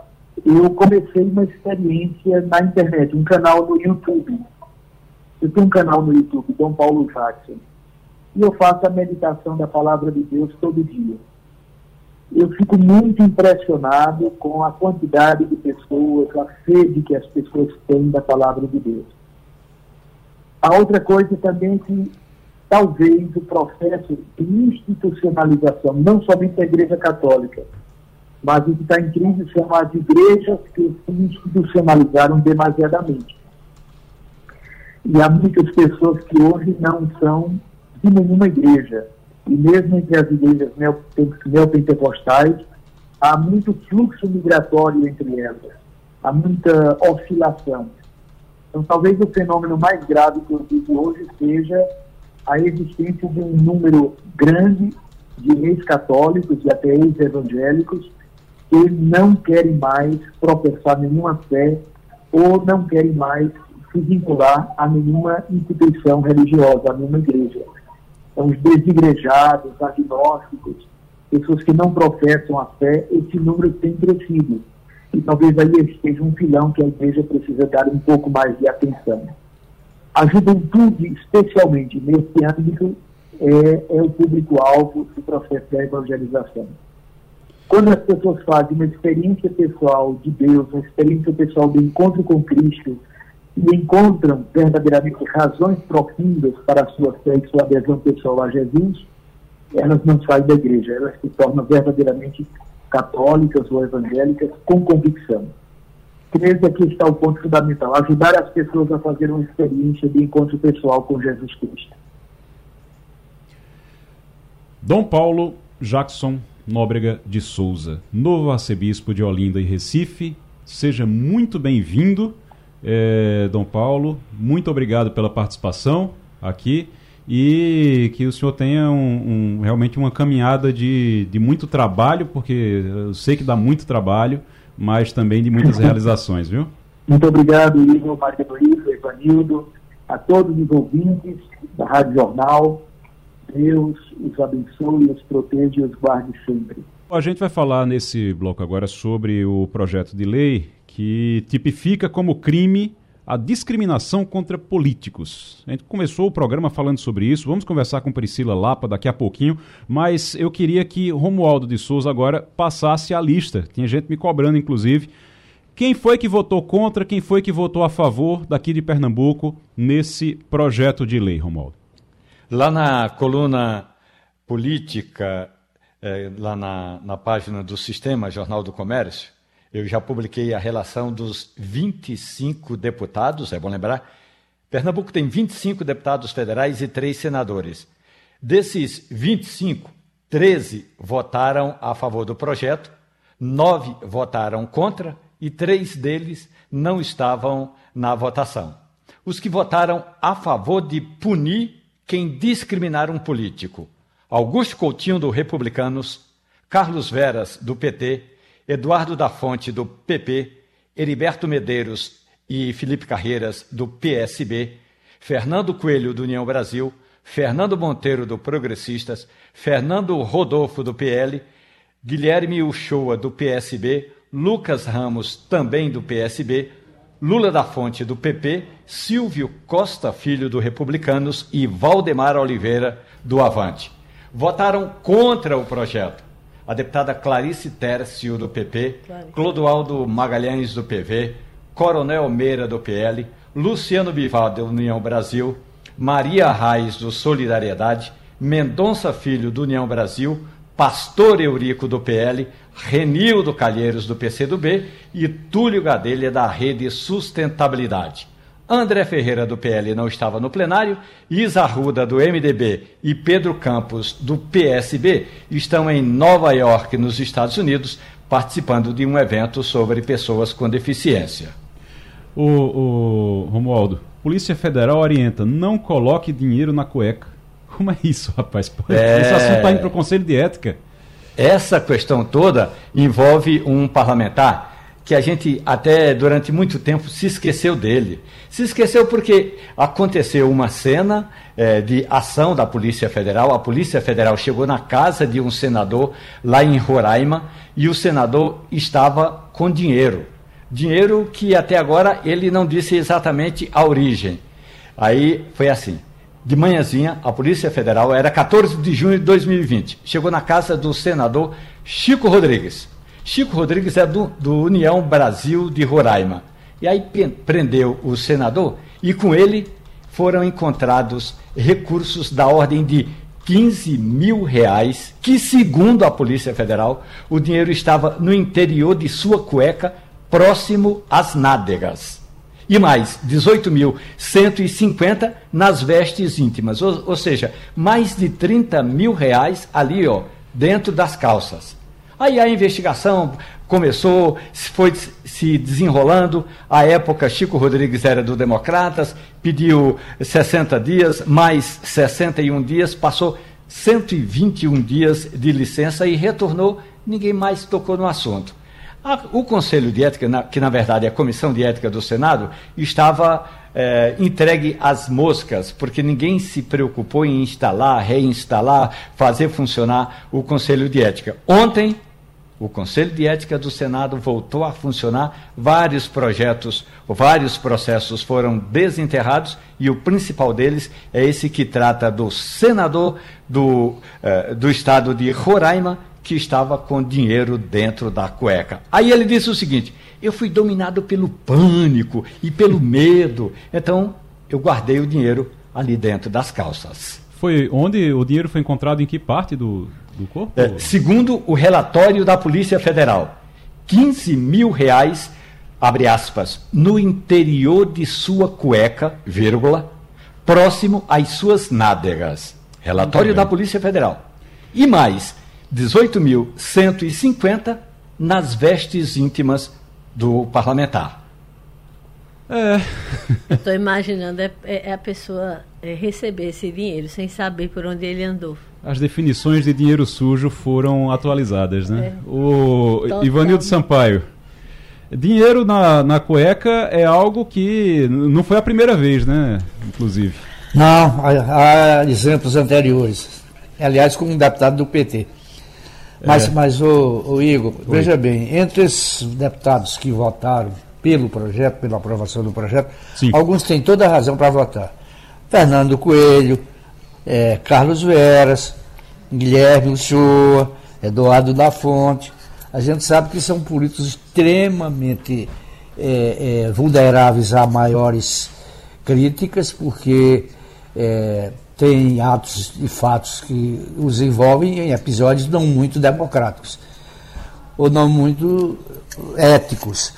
eu comecei uma experiência na internet, um canal no YouTube. Eu tenho um canal no YouTube, Dom Paulo Jackson, e eu faço a meditação da palavra de Deus todo dia eu fico muito impressionado com a quantidade de pessoas, a sede que as pessoas têm da palavra de Deus. A outra coisa também é que talvez o processo de institucionalização, não somente da Igreja Católica, mas o que está em crise são as igrejas que se institucionalizaram demasiadamente. E há muitas pessoas que hoje não são de nenhuma igreja, e mesmo entre as igrejas neopentecostais, há muito fluxo migratório entre elas, há muita oscilação. Então, talvez o fenômeno mais grave que eu digo hoje seja a existência de um número grande de ex-católicos e até ex-evangélicos que não querem mais professar nenhuma fé ou não querem mais se vincular a nenhuma instituição religiosa, a nenhuma igreja são os desigrejados, agnósticos, pessoas que não professam a fé, esse número tem crescido. E talvez aí esteja um filão que a igreja precisa dar um pouco mais de atenção. A juventude, especialmente nesse âmbito, é, é o público-alvo do processo da evangelização. Quando as pessoas fazem uma experiência pessoal de Deus, uma experiência pessoal do encontro com Cristo, e encontram verdadeiramente razões profundas para a sua fé e sua adesão pessoal a Jesus, elas não saem da igreja, elas se tornam verdadeiramente católicas ou evangélicas com convicção. Creio que aqui está o ponto fundamental, ajudar as pessoas a fazer uma experiência de encontro pessoal com Jesus Cristo. Dom Paulo Jackson Nóbrega de Souza, novo arcebispo de Olinda e Recife, seja muito bem-vindo é, Dom Paulo, muito obrigado pela participação aqui e que o senhor tenha um, um, realmente uma caminhada de, de muito trabalho, porque eu sei que dá muito trabalho, mas também de muitas realizações, viu? Muito obrigado, Igor, Maria Luísa, Evanildo, a todos os ouvintes da Rádio Jornal. Deus os abençoe, os proteja e os guarde sempre. A gente vai falar nesse bloco agora sobre o projeto de lei que tipifica como crime a discriminação contra políticos. A gente começou o programa falando sobre isso, vamos conversar com Priscila Lapa daqui a pouquinho, mas eu queria que Romualdo de Souza agora passasse a lista. Tinha gente me cobrando, inclusive. Quem foi que votou contra, quem foi que votou a favor daqui de Pernambuco nesse projeto de lei, Romualdo? Lá na coluna política, eh, lá na, na página do Sistema Jornal do Comércio, eu já publiquei a relação dos 25 deputados, é bom lembrar. Pernambuco tem 25 deputados federais e três senadores. Desses 25, 13 votaram a favor do projeto, nove votaram contra e três deles não estavam na votação. Os que votaram a favor de punir quem discriminar um político: Augusto Coutinho, do Republicanos, Carlos Veras, do PT, Eduardo da Fonte, do PP, Heriberto Medeiros e Felipe Carreiras, do PSB, Fernando Coelho, do União Brasil, Fernando Monteiro, do Progressistas, Fernando Rodolfo, do PL, Guilherme Uchoa, do PSB, Lucas Ramos, também do PSB, Lula da Fonte, do PP, Silvio Costa Filho, do Republicanos e Valdemar Oliveira, do Avante. Votaram contra o projeto a deputada Clarice Tércio, do PP, Clodoaldo Magalhães, do PV, Coronel Meira, do PL, Luciano Bival, do União Brasil, Maria Raiz, do Solidariedade, Mendonça Filho, do União Brasil, Pastor Eurico, do PL, Renildo Calheiros, do PCdoB e Túlio Gadelha, da Rede Sustentabilidade. André Ferreira, do PL, não estava no plenário, Isa Ruda, do MDB, e Pedro Campos, do PSB, estão em Nova York, nos Estados Unidos, participando de um evento sobre pessoas com deficiência. O, o Romualdo, Polícia Federal orienta, não coloque dinheiro na cueca. Como é isso, rapaz? É... Esse assunto está indo para o Conselho de Ética. Essa questão toda envolve um parlamentar que a gente até durante muito tempo se esqueceu dele. Se esqueceu porque aconteceu uma cena é, de ação da Polícia Federal. A Polícia Federal chegou na casa de um senador lá em Roraima e o senador estava com dinheiro. Dinheiro que até agora ele não disse exatamente a origem. Aí foi assim. De manhãzinha, a Polícia Federal, era 14 de junho de 2020, chegou na casa do senador Chico Rodrigues. Chico Rodrigues é do, do União Brasil de Roraima. E aí prendeu o senador e com ele foram encontrados recursos da ordem de 15 mil reais, que, segundo a Polícia Federal, o dinheiro estava no interior de sua cueca, próximo às nádegas. E mais, 18.150 nas vestes íntimas, ou, ou seja, mais de 30 mil reais ali, ó, dentro das calças. Aí a investigação começou, foi se desenrolando. À época, Chico Rodrigues era do Democratas, pediu 60 dias, mais 61 dias, passou 121 dias de licença e retornou. Ninguém mais tocou no assunto. o Conselho de Ética, que na verdade é a Comissão de Ética do Senado, estava é, entregue às moscas, porque ninguém se preocupou em instalar, reinstalar, fazer funcionar o Conselho de Ética. Ontem, o Conselho de Ética do Senado voltou a funcionar, vários projetos, vários processos foram desenterrados e o principal deles é esse que trata do senador do, eh, do estado de Roraima, que estava com dinheiro dentro da cueca. Aí ele disse o seguinte: eu fui dominado pelo pânico e pelo medo, então eu guardei o dinheiro ali dentro das calças. Foi onde o dinheiro foi encontrado em que parte do, do corpo? É, segundo o relatório da Polícia Federal, 15 mil reais, abre aspas, no interior de sua cueca, vírgula, próximo às suas nádegas. Relatório da Polícia Federal. E mais, 18.150 nas vestes íntimas do parlamentar. É. Estou imaginando é, é, é, a pessoa é, receber esse dinheiro sem saber por onde ele andou. As definições de dinheiro sujo foram atualizadas, né? É. O Total. Ivanildo Sampaio. Dinheiro na, na cueca é algo que não foi a primeira vez, né? Inclusive. Não, há, há exemplos anteriores. Aliás, como um deputado do PT. Mas, é. mas o, o Igor, Oi. veja bem, entre esses deputados que votaram pelo projeto, pela aprovação do projeto, Sim. alguns têm toda a razão para votar. Fernando Coelho, é, Carlos Veras, Guilherme Uchoa, Eduardo da Fonte. A gente sabe que são políticos extremamente é, é, vulneráveis a maiores críticas, porque é, tem atos e fatos que os envolvem em episódios não muito democráticos ou não muito éticos.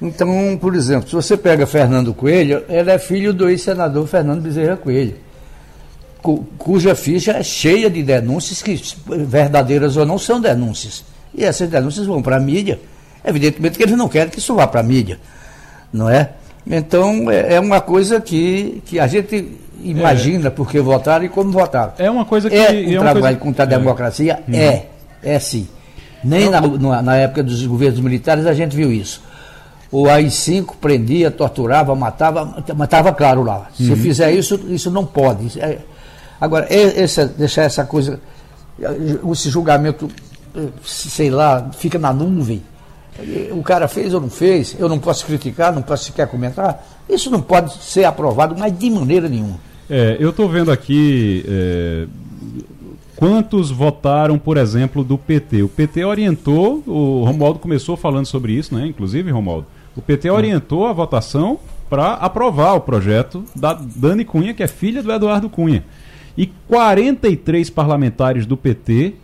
Então, por exemplo, se você pega Fernando Coelho, ele é filho do ex-senador Fernando Bezerra Coelho, cuja ficha é cheia de denúncias que, verdadeiras ou não, são denúncias. E essas denúncias vão para a mídia. Evidentemente que eles não querem que isso vá para a mídia, não é? Então, é, é uma coisa que, que a gente imagina é. por que votaram e como votaram. É uma coisa que. É um é trabalho coisa... contra a é. democracia? É. é, é sim. Nem na, na, época dos governos militares a gente viu isso. O AI-5 prendia, torturava, matava, mas estava claro lá. Se uhum. fizer isso, isso não pode. É, agora, esse, deixar essa coisa, esse julgamento, sei lá, fica na nuvem. O cara fez ou não fez, eu não posso criticar, não posso sequer comentar. Isso não pode ser aprovado, mas de maneira nenhuma. É, eu estou vendo aqui é, quantos votaram, por exemplo, do PT. O PT orientou, o Romualdo começou falando sobre isso, né? Inclusive, Romualdo, o PT orientou a votação para aprovar o projeto da Dani Cunha, que é filha do Eduardo Cunha. E 43 parlamentares do PT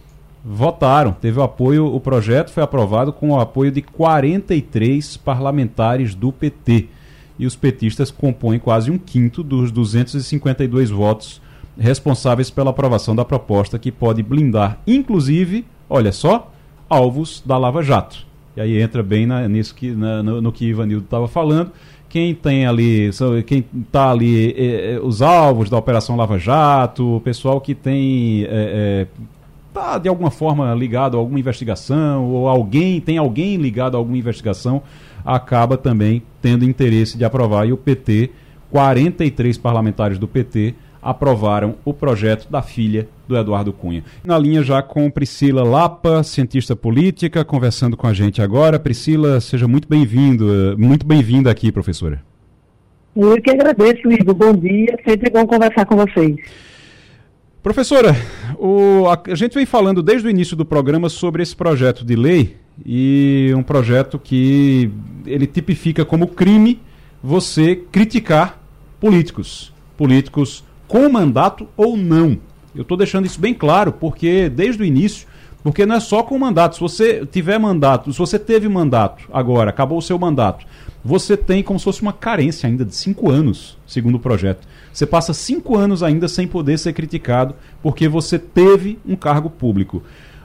votaram, teve o apoio, o projeto foi aprovado com o apoio de 43 parlamentares do PT e os petistas compõem quase um quinto dos 252 votos responsáveis pela aprovação da proposta que pode blindar, inclusive, olha só, alvos da Lava Jato. E aí entra bem na, nisso que, na, no, no, que Ivanildo estava falando. Quem tem ali, quem está ali, é, é, os alvos da Operação Lava Jato, o pessoal que tem é, tá de alguma forma ligado a alguma investigação ou alguém tem alguém ligado a alguma investigação acaba também tendo interesse de aprovar. E o PT, 43 parlamentares do PT, aprovaram o projeto da filha do Eduardo Cunha. Na linha já com Priscila Lapa, cientista política, conversando com a gente agora. Priscila, seja muito bem-vindo, muito bem-vinda aqui, professora. Eu que agradeço, Igor. Bom dia, sempre bom conversar com vocês. Professora, o, a, a gente vem falando desde o início do programa sobre esse projeto de lei e um projeto que ele tipifica como crime você criticar políticos, políticos com mandato ou não. Eu estou deixando isso bem claro porque desde o início, porque não é só com mandato. Se você tiver mandato, se você teve mandato agora, acabou o seu mandato, você tem como se fosse uma carência ainda de cinco anos, segundo o projeto. Você passa cinco anos ainda sem poder ser criticado porque você teve um cargo público.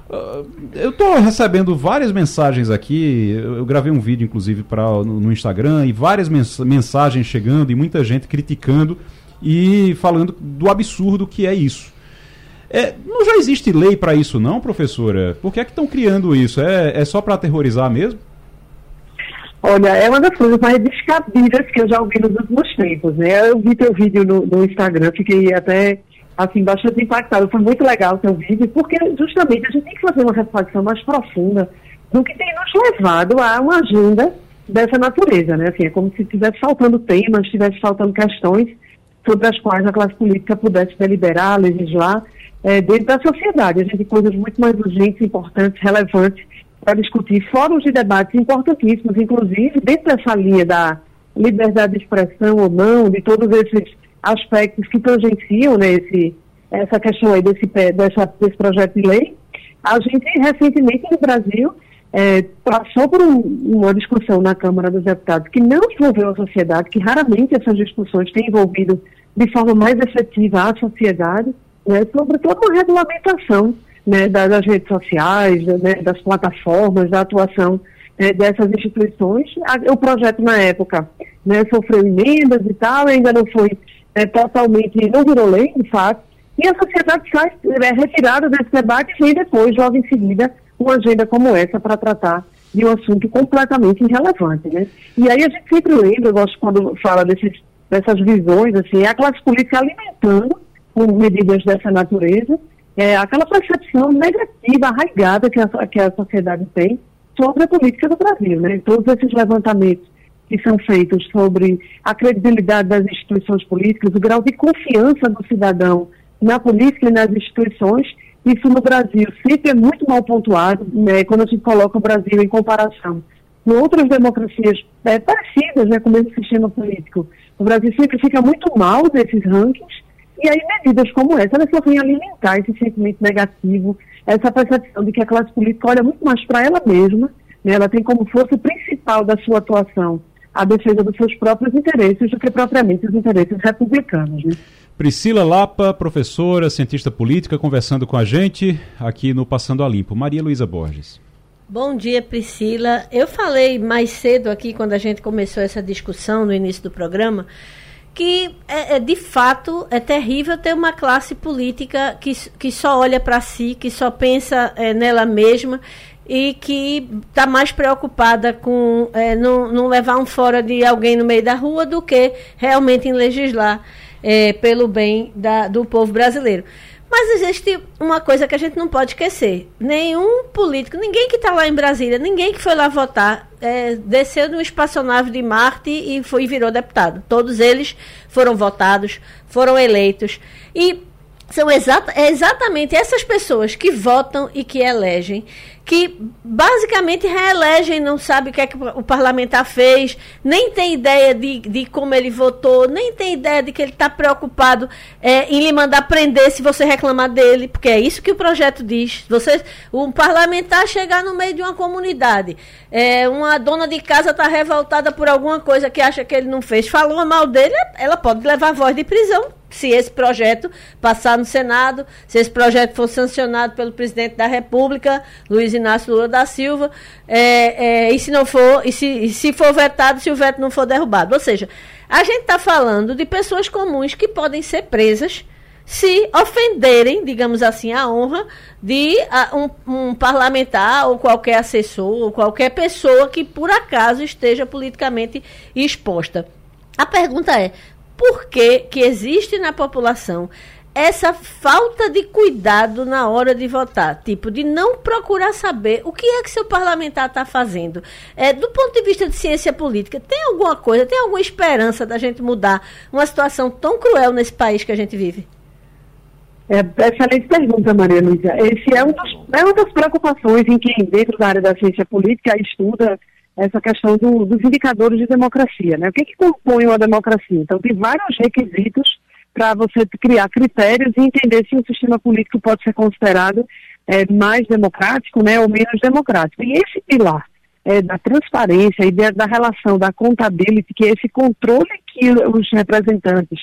Uh, eu estou recebendo várias mensagens aqui. Eu, gravei um vídeo, inclusive, pra, no, no Instagram, e várias mens mensagens chegando e muita gente criticando e falando do absurdo que é isso. É, não já existe lei para isso, não, professora? Por que é que estão criando isso? É, é só para aterrorizar mesmo? Olha, é uma das coisas mais descabidas que eu já ouvi nos últimos tempos. Né? Eu vi teu vídeo no, no Instagram, fiquei até assim, bastante impactado. Foi muito legal o seu vídeo, porque justamente a gente tem que fazer uma reflexão mais profunda do que tem nos levado a uma agenda dessa natureza, né? Assim, é como se estivesse faltando temas, estivesse faltando questões sobre as quais a classe política pudesse deliberar, legislar é, dentro da sociedade. A gente tem coisas muito mais urgentes, importantes, relevantes para discutir fóruns de debates importantíssimos, inclusive dentro dessa linha da liberdade de expressão ou não, de todos esses aspectos que tangenciam né, esse, essa questão aí desse, dessa, desse projeto de lei. A gente recentemente no Brasil é, passou por um, uma discussão na Câmara dos Deputados que não envolveu a sociedade, que raramente essas discussões têm envolvido de forma mais efetiva a sociedade, né, sobre toda uma regulamentação né, das redes sociais, né, das plataformas, da atuação né, dessas instituições. O projeto, na época, né, sofreu emendas e tal, ainda não foi é, totalmente, não virou lei, de fato, e a sociedade sai é, retirada desse debate e vem depois, logo em seguida, uma agenda como essa para tratar de um assunto completamente irrelevante. Né? E aí a gente sempre lembra, eu gosto quando fala desses, dessas visões, assim, é a classe política alimentando com medidas dessa natureza, é, aquela percepção negativa, arraigada que a, que a sociedade tem sobre a política do Brasil. Né? Todos esses levantamentos que são feitos sobre a credibilidade das instituições políticas, o grau de confiança do cidadão na política e nas instituições, isso no Brasil sempre é muito mal pontuado, né, quando gente coloca o Brasil em comparação com outras democracias é, parecidas né, com o mesmo sistema político. O Brasil sempre fica muito mal nesses rankings, e aí medidas como essa, elas só vêm alimentar esse sentimento negativo, essa percepção de que a classe política olha muito mais para ela mesma, né, ela tem como força principal da sua atuação a defesa dos seus próprios interesses do que propriamente os interesses republicanos. Né? Priscila Lapa, professora, cientista política, conversando com a gente aqui no Passando a Limpo. Maria Luísa Borges. Bom dia, Priscila. Eu falei mais cedo aqui, quando a gente começou essa discussão no início do programa, que é, é, de fato é terrível ter uma classe política que, que só olha para si, que só pensa é, nela mesma e que está mais preocupada com é, não, não levar um fora de alguém no meio da rua do que realmente em legislar é, pelo bem da, do povo brasileiro. Mas existe uma coisa que a gente não pode esquecer: nenhum político, ninguém que está lá em Brasília, ninguém que foi lá votar, é, desceu no espaçonave de Marte e foi virou deputado. Todos eles foram votados, foram eleitos. E são exata, é exatamente essas pessoas que votam e que elegem que basicamente reelegem, não sabe o que é que o parlamentar fez, nem tem ideia de, de como ele votou, nem tem ideia de que ele está preocupado é, em lhe mandar prender se você reclamar dele, porque é isso que o projeto diz. Você, um parlamentar chegar no meio de uma comunidade, é, uma dona de casa está revoltada por alguma coisa que acha que ele não fez, falou mal dele, ela pode levar voz de prisão se esse projeto passar no Senado, se esse projeto for sancionado pelo presidente da República, Luiz Inácio Lula da Silva, é, é, e se não for, e se, e se for vetado, se o veto não for derrubado. Ou seja, a gente está falando de pessoas comuns que podem ser presas se ofenderem, digamos assim, a honra de a, um, um, parlamentar ou qualquer assessor ou qualquer pessoa que por acaso esteja politicamente exposta. A pergunta é: por que, existe na população essa falta de cuidado na hora de votar, tipo, de não procurar saber o que é que seu parlamentar está fazendo. É, do ponto de vista de ciência política, tem alguma coisa, tem alguma esperança da gente mudar uma situação tão cruel nesse país que a gente vive? É, excelente pergunta, Maria Luísa. Esse é, um dos, é uma das preocupações em quem, dentro da área da ciência política, estuda essa questão do, dos indicadores de democracia. Né? O que, que compõe uma democracia? Então, tem vários requisitos para você criar critérios e entender se um sistema político pode ser considerado é, mais democrático né, ou menos democrático. E esse pilar é, da transparência e de, da relação da contabilidade, que é esse controle que os representantes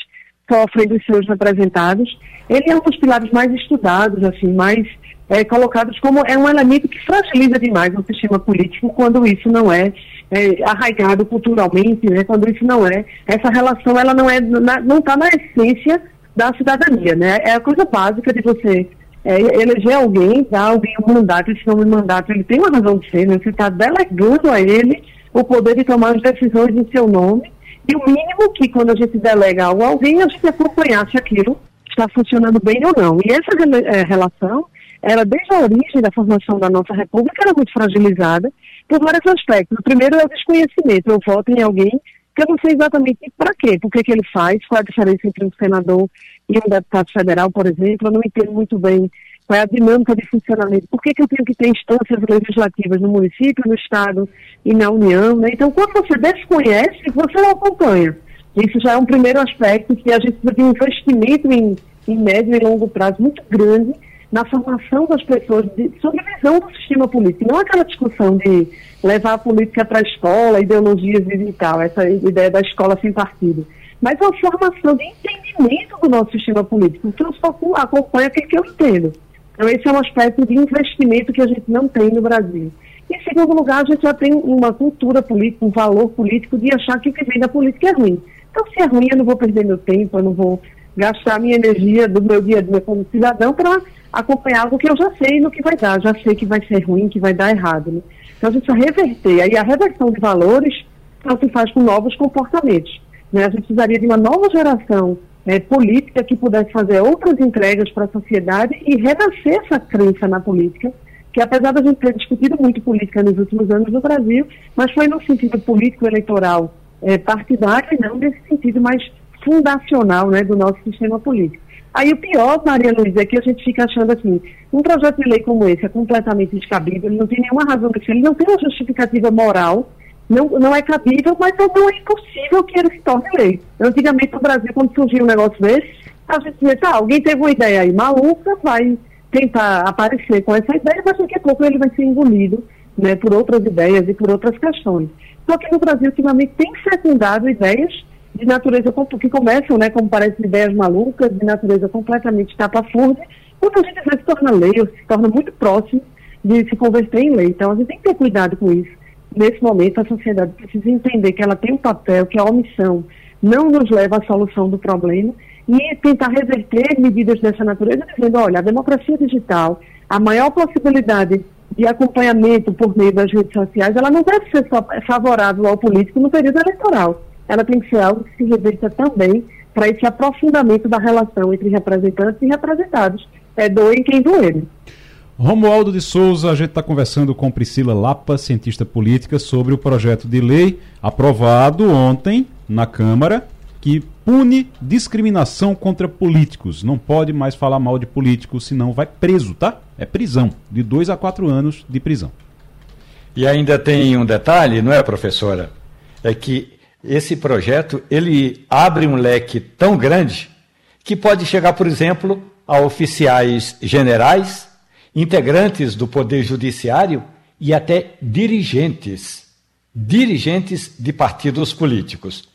sofrem dos seus representados, ele é um dos pilares mais estudados, assim, mais é, colocados como é um elemento que fragiliza demais o sistema político quando isso não é, é arraigado culturalmente, né, quando isso não é, essa relação ela não é não está na essência da cidadania, né? É a coisa básica de você é, eleger alguém, dar alguém um mandato, esse nome mandato, ele tem uma razão de ser, né? Você está delegando a ele o poder de tomar as decisões em seu nome, e o mínimo que quando a gente delega algo a alguém, a gente acompanhar se aquilo está funcionando bem ou não. E essa é, relação ela desde a origem da formação da nossa república era muito fragilizada por vários aspectos. O primeiro é o desconhecimento. Eu voto em alguém que eu não sei exatamente para quê, por que ele faz, qual é a diferença entre um senador e um deputado federal, por exemplo, eu não entendo muito bem qual é a dinâmica de funcionamento, por que, que eu tenho que ter instâncias legislativas no município, no estado e na União, né? Então, quando você desconhece, você não acompanha. Isso já é um primeiro aspecto que a gente precisa de um investimento em, em médio e longo prazo muito grande na formação das pessoas de, sobre a visão do sistema político. Não aquela discussão de levar a política para a escola, ideologias e tal, essa ideia da escola sem partido. Mas uma formação de entendimento do nosso sistema político, que eu só acompanho aquilo que eu entendo. Então, esse é um aspecto de investimento que a gente não tem no Brasil. Em segundo lugar, a gente já tem uma cultura política, um valor político de achar que o que vem da política é ruim. Então, se é ruim, eu não vou perder meu tempo, eu não vou gastar minha energia do meu dia a dia como cidadão para acompanhar algo que eu já sei no que vai dar, já sei que vai ser ruim, que vai dar errado. Né? Então, a gente precisa reverter. Aí, a reversão de valores não se faz com novos comportamentos. Né? A gente precisaria de uma nova geração é, política que pudesse fazer outras entregas para a sociedade e renascer essa crença na política, que apesar da gente ter discutido muito política nos últimos anos no Brasil, mas foi no sentido político-eleitoral é, partidário e não nesse sentido mais fundacional né, do nosso sistema político. Aí o pior, Maria Luísa, é que a gente fica achando assim, um projeto de lei como esse é completamente descabível, ele não tem nenhuma razão de ser, ele não tem uma justificativa moral, não, não é cabível, mas não é impossível que ele se torne lei. Antigamente no Brasil, quando surgiu um negócio desse, a gente dizia, tá, alguém teve uma ideia aí maluca, vai tentar aparecer com essa ideia, mas daqui a pouco ele vai ser engolido né, por outras ideias e por outras questões. Só que no Brasil, ultimamente, tem secundado ideias de natureza que começam, né, como parecem ideias malucas, de natureza completamente estapafúrdia, quando a gente vê se torna lei ou se torna muito próximo de se converter em lei. Então, a gente tem que ter cuidado com isso. Nesse momento, a sociedade precisa entender que ela tem um papel, que a omissão não nos leva à solução do problema e tentar reverter medidas dessa natureza, dizendo, olha, a democracia digital, a maior possibilidade de acompanhamento por meio das redes sociais, ela não deve ser favorável ao político no período eleitoral. Ela tem que ser algo que se reverta também para esse aprofundamento da relação entre representantes e representados. É doer quem doer. Romualdo de Souza, a gente está conversando com Priscila Lapa, cientista política, sobre o projeto de lei aprovado ontem na Câmara que pune discriminação contra políticos. Não pode mais falar mal de políticos, senão vai preso, tá? É prisão, de dois a quatro anos de prisão. E ainda tem um detalhe, não é, professora? É que esse projeto ele abre um leque tão grande que pode chegar, por exemplo, a oficiais generais, integrantes do Poder Judiciário e até dirigentes, dirigentes de partidos políticos.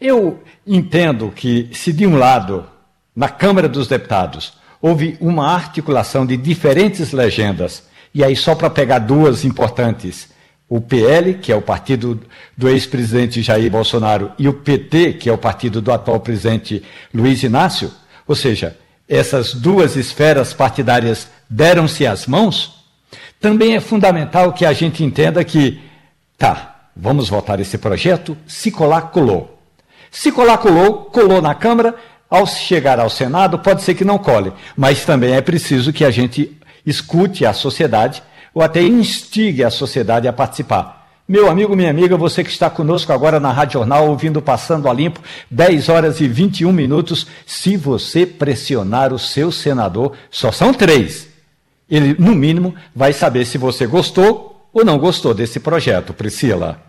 Eu entendo que, se de um lado, na Câmara dos Deputados, houve uma articulação de diferentes legendas, e aí só para pegar duas importantes, o PL, que é o partido do ex-presidente Jair Bolsonaro, e o PT, que é o partido do atual presidente Luiz Inácio, ou seja, essas duas esferas partidárias deram-se as mãos, também é fundamental que a gente entenda que, tá, vamos votar esse projeto, se colar, colou. Se colar, colou, colou na Câmara, ao chegar ao Senado, pode ser que não cole, mas também é preciso que a gente escute a sociedade ou até instigue a sociedade a participar. Meu amigo, minha amiga, você que está conosco agora na Rádio Jornal, ouvindo Passando a Limpo, 10 horas e 21 minutos. Se você pressionar o seu senador, só são três. Ele, no mínimo, vai saber se você gostou ou não gostou desse projeto, Priscila.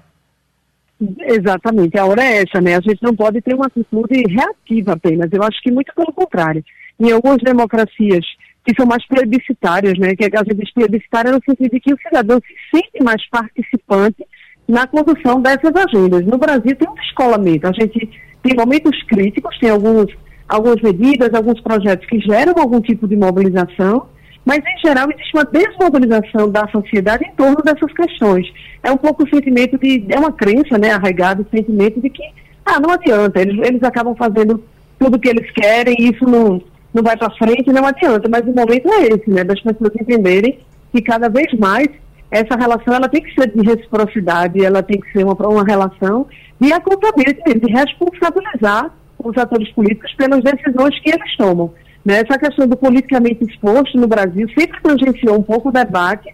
Exatamente, a hora é essa, né? A gente não pode ter uma atitude reativa apenas. Eu acho que muito pelo contrário. Em algumas democracias que são mais plebiscitárias, né? Que às vezes plebiscitária no sentido de que o cidadão se sente mais participante na condução dessas agendas. No Brasil tem um descolamento. A gente tem momentos críticos, tem alguns, algumas medidas, alguns projetos que geram algum tipo de mobilização, mas, em geral, existe uma desmobilização da sociedade em torno dessas questões. É um pouco o sentimento de. É uma crença, né, arraigada, o sentimento de que, ah, não adianta, eles, eles acabam fazendo tudo o que eles querem e isso não, não vai para frente, não adianta. Mas o momento é esse, né, das pessoas entenderem que cada vez mais essa relação ela tem que ser de reciprocidade, ela tem que ser uma, uma relação de acompanhamento, de responsabilizar os atores políticos pelas decisões que eles tomam. Né? Essa questão do politicamente exposto no Brasil sempre tangenciou um pouco o debate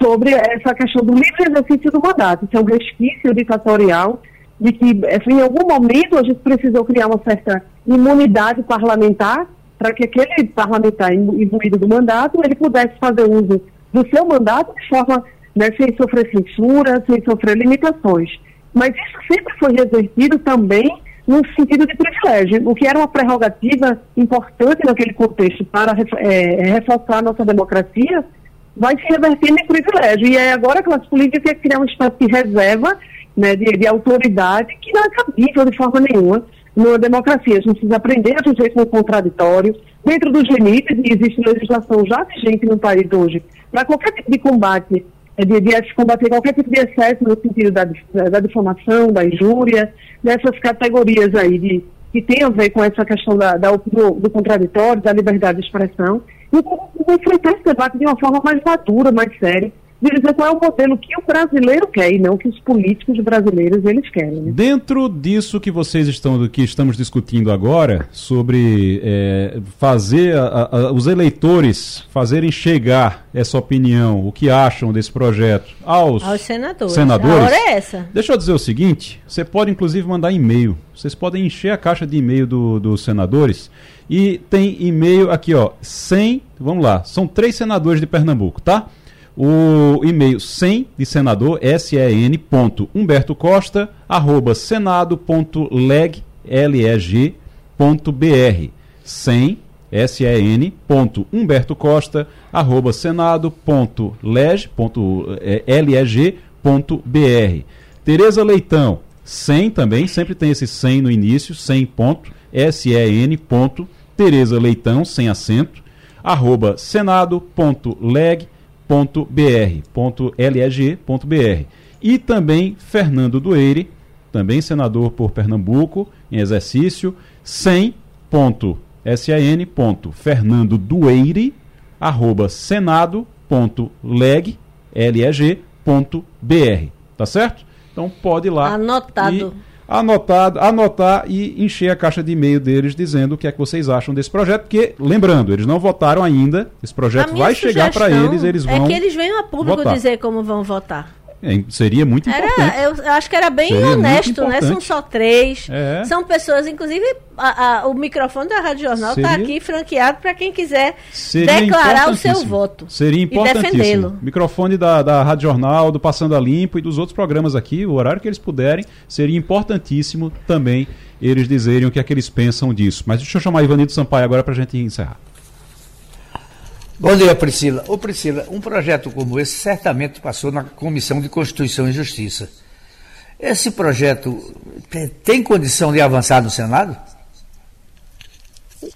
sobre essa questão do livre exercício do mandato. Isso é um resquício ditatorial de que assim, em algum momento a gente precisou criar uma certa imunidade parlamentar para que aquele parlamentar imbuído do mandato ele pudesse fazer uso do seu mandato de forma né, sem sofrer censura, sem sofrer limitações. Mas isso sempre foi revertido também no sentido de privilégio, o que era uma prerrogativa importante naquele contexto para é, reforçar a nossa democracia, vai se revertendo em privilégio. E é agora que as políticas têm que criar um estado de reserva né, de, de, autoridade que não é cabível de forma nenhuma numa democracia. A gente precisa aprender a viver com o contraditório. Dentro dos limites, e existe legislação já vigente no país hoje, para qualquer tipo de combate, é, de, de combater qualquer tipo de excesso no sentido da, da difamação, da injúria, dessas categorias aí de, que tem a ver com essa questão da, da do, do, contraditório, da liberdade de expressão, e enfrentar esse debate de uma forma mais madura, mais séria, dizer qual é o modelo que o brasileiro quer e não que os políticos brasileiros eles querem. Né? Dentro disso que vocês estão, que estamos discutindo agora, sobre é, fazer a, a, os eleitores fazerem chegar essa opinião, o que acham desse projeto aos, aos senadores. senadores. A hora é essa. Deixa eu dizer o seguinte: você pode inclusive mandar e-mail. Vocês podem encher a caixa de e-mail do, dos senadores. E tem e-mail aqui, ó, 100, vamos lá, são três senadores de Pernambuco, tá? O e-mail sem de senador, sen, ponto, Humberto Costa, arroba senado.leg, ponto br, sem, sen, ponto, Humberto Costa, arroba senado.leg, ponto, é, leg, ponto br. Tereza Leitão, sem também, sempre tem esse sem no início, sem ponto, sen, ponto, Tereza Leitão, sem acento, arroba senado.leg, .br.leg.br. E também Fernando Dueire, também senador por Pernambuco, em exercício, 100.sen.fernandodueire, arroba senado.leg.br. Tá certo? Então pode ir lá. Anotado. E anotar, anotar e encher a caixa de e-mail deles dizendo o que é que vocês acham desse projeto, porque, lembrando, eles não votaram ainda, esse projeto vai chegar para eles, eles vão. É que eles venham a público votar. dizer como vão votar. É, seria muito era, importante. Eu, eu, acho que era bem seria honesto, né? São só três. É. São pessoas, inclusive, a, a, o microfone da Rádio Jornal está aqui franqueado para quem quiser seria declarar o seu voto. Seria importantíssimo. Microfone da, da Rádio Jornal, do Passando a Limpo e dos outros programas aqui, o horário que eles puderem, seria importantíssimo também eles dizerem o que é que eles pensam disso. Mas deixa eu chamar Ivanildo Sampaio agora para a gente encerrar. Bom dia, Priscila. Ô, Priscila, um projeto como esse certamente passou na Comissão de Constituição e Justiça. Esse projeto tem condição de avançar no Senado?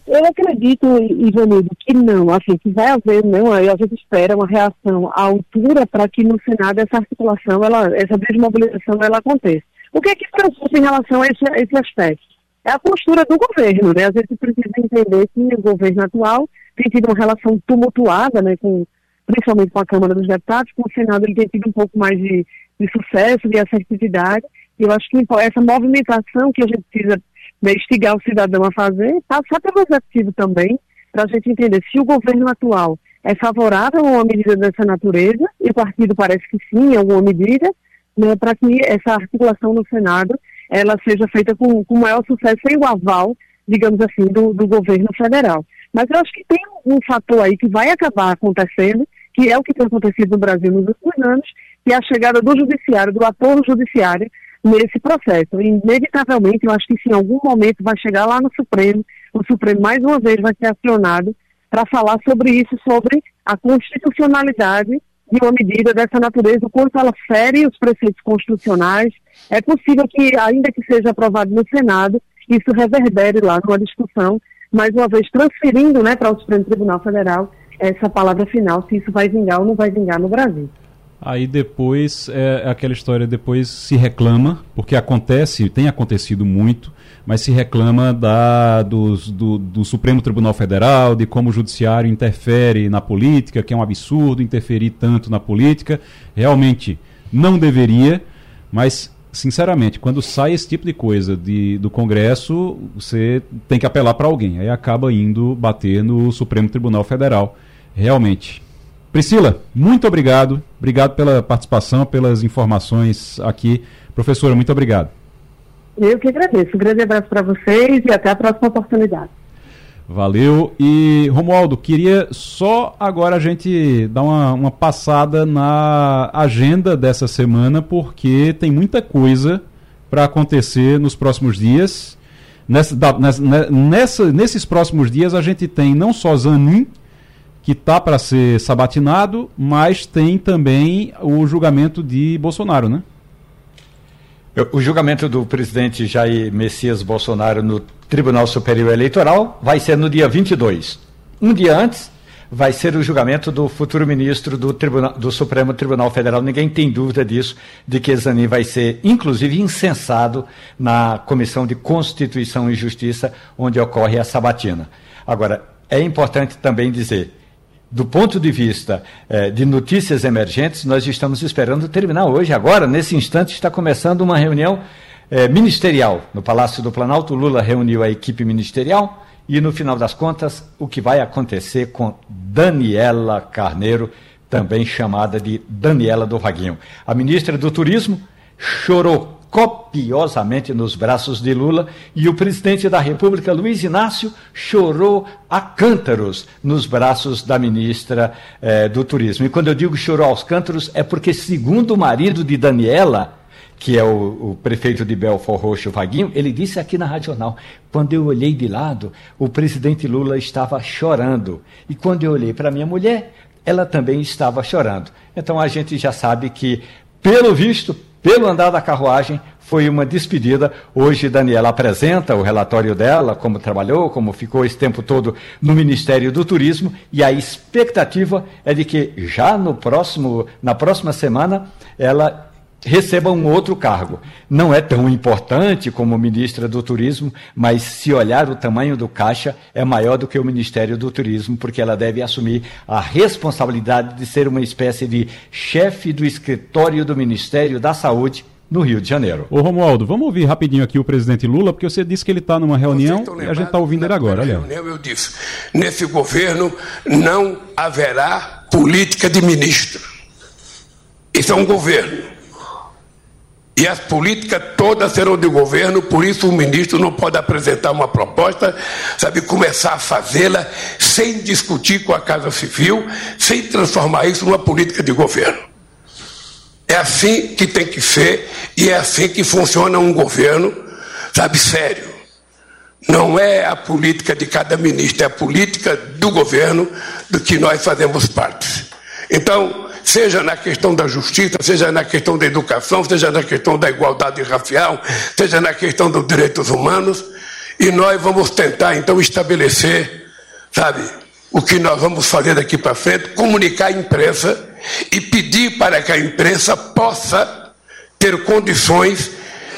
Eu acredito, Ivanildo, que não. Assim, que vai haver, não, aí a gente espera uma reação à altura para que no Senado essa articulação, ela, essa desmobilização, ela aconteça. O que é que preocupa em relação a esse, a esse aspecto? É a postura do governo, né? A gente precisa entender que o governo atual tem tido uma relação tumultuada, né, com, principalmente com a Câmara dos Deputados, com o Senado ele tem tido um pouco mais de, de sucesso, de assertividade, e eu acho que essa movimentação que a gente precisa né, instigar o cidadão a fazer, passa pelo executivo também, para a gente entender se o governo atual é favorável a uma medida dessa natureza, e o partido parece que sim, em alguma medida, né, para que essa articulação no Senado ela seja feita com, com maior sucesso sem o aval, digamos assim, do, do governo federal. Mas eu acho que tem um fator aí que vai acabar acontecendo, que é o que tem acontecido no Brasil nos últimos anos, que é a chegada do judiciário, do ator judiciário nesse processo. Inevitavelmente, eu acho que em algum momento vai chegar lá no Supremo, o Supremo mais uma vez vai ser acionado para falar sobre isso, sobre a constitucionalidade de uma medida dessa natureza, o quanto ela fere os preceitos constitucionais. É possível que, ainda que seja aprovado no Senado, isso reverbere lá numa discussão mais uma vez transferindo né, para o Supremo Tribunal Federal essa palavra final, se isso vai vingar ou não vai vingar no Brasil. Aí depois, é aquela história, depois se reclama, porque acontece, tem acontecido muito, mas se reclama da, dos, do, do Supremo Tribunal Federal, de como o Judiciário interfere na política, que é um absurdo interferir tanto na política. Realmente não deveria, mas sinceramente, quando sai esse tipo de coisa de, do Congresso, você tem que apelar para alguém. Aí acaba indo bater no Supremo Tribunal Federal. Realmente. Priscila, muito obrigado. Obrigado pela participação, pelas informações aqui. Professora, muito obrigado. Eu que agradeço. Um grande abraço para vocês e até a próxima oportunidade. Valeu. E, Romualdo, queria só agora a gente dar uma, uma passada na agenda dessa semana, porque tem muita coisa para acontecer nos próximos dias. Nessa, nessa, nesses próximos dias a gente tem não só Zanin, que está para ser sabatinado, mas tem também o julgamento de Bolsonaro, né? O julgamento do presidente Jair Messias Bolsonaro no Tribunal Superior Eleitoral vai ser no dia 22. Um dia antes, vai ser o julgamento do futuro ministro do, Tribunal, do Supremo Tribunal Federal. Ninguém tem dúvida disso, de que Zanin vai ser, inclusive, incensado na Comissão de Constituição e Justiça, onde ocorre a sabatina. Agora, é importante também dizer do ponto de vista eh, de notícias emergentes, nós estamos esperando terminar hoje, agora, nesse instante, está começando uma reunião eh, ministerial no Palácio do Planalto. Lula reuniu a equipe ministerial e, no final das contas, o que vai acontecer com Daniela Carneiro, também chamada de Daniela do Vaguinho. A ministra do Turismo chorou copiosamente nos braços de Lula e o presidente da República, Luiz Inácio, chorou a cântaros nos braços da ministra eh, do Turismo. E quando eu digo chorou aos cântaros, é porque, segundo o marido de Daniela, que é o, o, prefeito de Belfort Roxo, Vaguinho, ele disse aqui na Rádio Jornal, quando eu olhei de lado, o presidente Lula estava chorando. E quando eu olhei para minha mulher, ela também estava chorando. Então a gente já sabe que, pelo visto, pelo andar da carruagem, foi uma despedida. Hoje, Daniela apresenta o relatório dela, como trabalhou, como ficou esse tempo todo no Ministério do Turismo, e a expectativa é de que já no próximo, na próxima semana ela receba um outro cargo. Não é tão importante como ministra do Turismo, mas se olhar o tamanho do caixa, é maior do que o Ministério do Turismo, porque ela deve assumir a responsabilidade de ser uma espécie de chefe do escritório do Ministério da Saúde no Rio de Janeiro. Ô Romualdo, vamos ouvir rapidinho aqui o presidente Lula, porque você disse que ele está numa reunião e a gente está ouvindo ele agora. Olha. Reunião eu disse, nesse governo não haverá política de ministro. Isso é um governo e as políticas todas serão de governo, por isso o ministro não pode apresentar uma proposta, sabe, começar a fazê-la sem discutir com a Casa Civil, sem transformar isso numa política de governo. É assim que tem que ser e é assim que funciona um governo, sabe, sério. Não é a política de cada ministro, é a política do governo do que nós fazemos parte. Então, seja na questão da justiça, seja na questão da educação, seja na questão da igualdade racial, seja na questão dos direitos humanos, e nós vamos tentar então estabelecer, sabe, o que nós vamos fazer daqui para frente, comunicar à imprensa e pedir para que a imprensa possa ter condições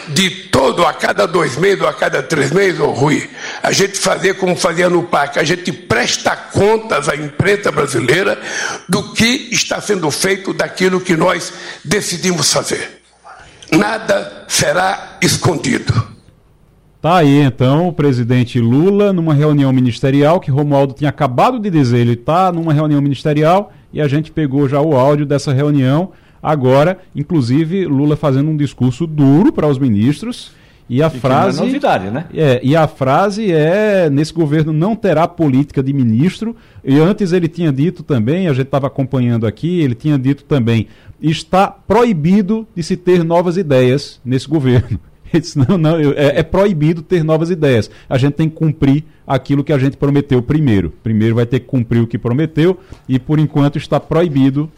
de todo, a cada dois meses ou a cada três meses, ô Rui, a gente fazer como fazia no parque, a gente presta contas à imprensa brasileira do que está sendo feito daquilo que nós decidimos fazer. Nada será escondido. Tá aí então o presidente Lula numa reunião ministerial que Romualdo tinha acabado de dizer, ele está numa reunião ministerial e a gente pegou já o áudio dessa reunião Agora, inclusive, Lula fazendo um discurso duro para os ministros. E a e frase. Não é novidade, né? É, e a frase é: nesse governo não terá política de ministro. E antes ele tinha dito também, a gente estava acompanhando aqui, ele tinha dito também: está proibido de se ter novas ideias nesse governo. Ele disse, não, não, é, é, proibido ter novas ideias. A gente tem que cumprir aquilo que a gente prometeu primeiro. Primeiro vai ter que cumprir o que prometeu e, por enquanto, está proibido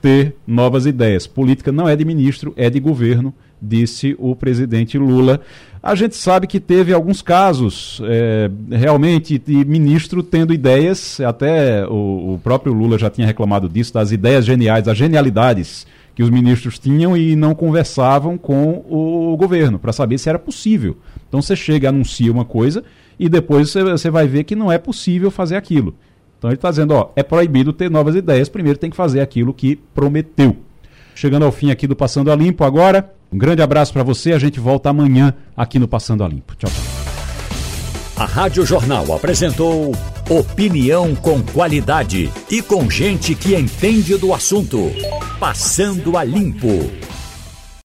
ter novas ideias. Política não é de ministro, é de governo, disse o presidente Lula. A gente sabe que teve alguns casos é, realmente de ministro tendo ideias, até o, o, próprio Lula já tinha reclamado disso, das ideias geniais, das genialidades que os ministros tinham e não conversavam com o governo para saber se era possível. Então você chega, anuncia uma coisa e depois você vai ver que não é possível fazer aquilo. Então ele está dizendo, ó, é proibido ter novas ideias, primeiro tem que fazer aquilo que prometeu. Chegando ao fim aqui do Passando a Limpo agora, um grande abraço para você, a gente volta amanhã aqui no Passando a Limpo. Tchau, tchau. A Rádio Jornal apresentou opinião com qualidade e com gente que entende do assunto. Passando a Limpo.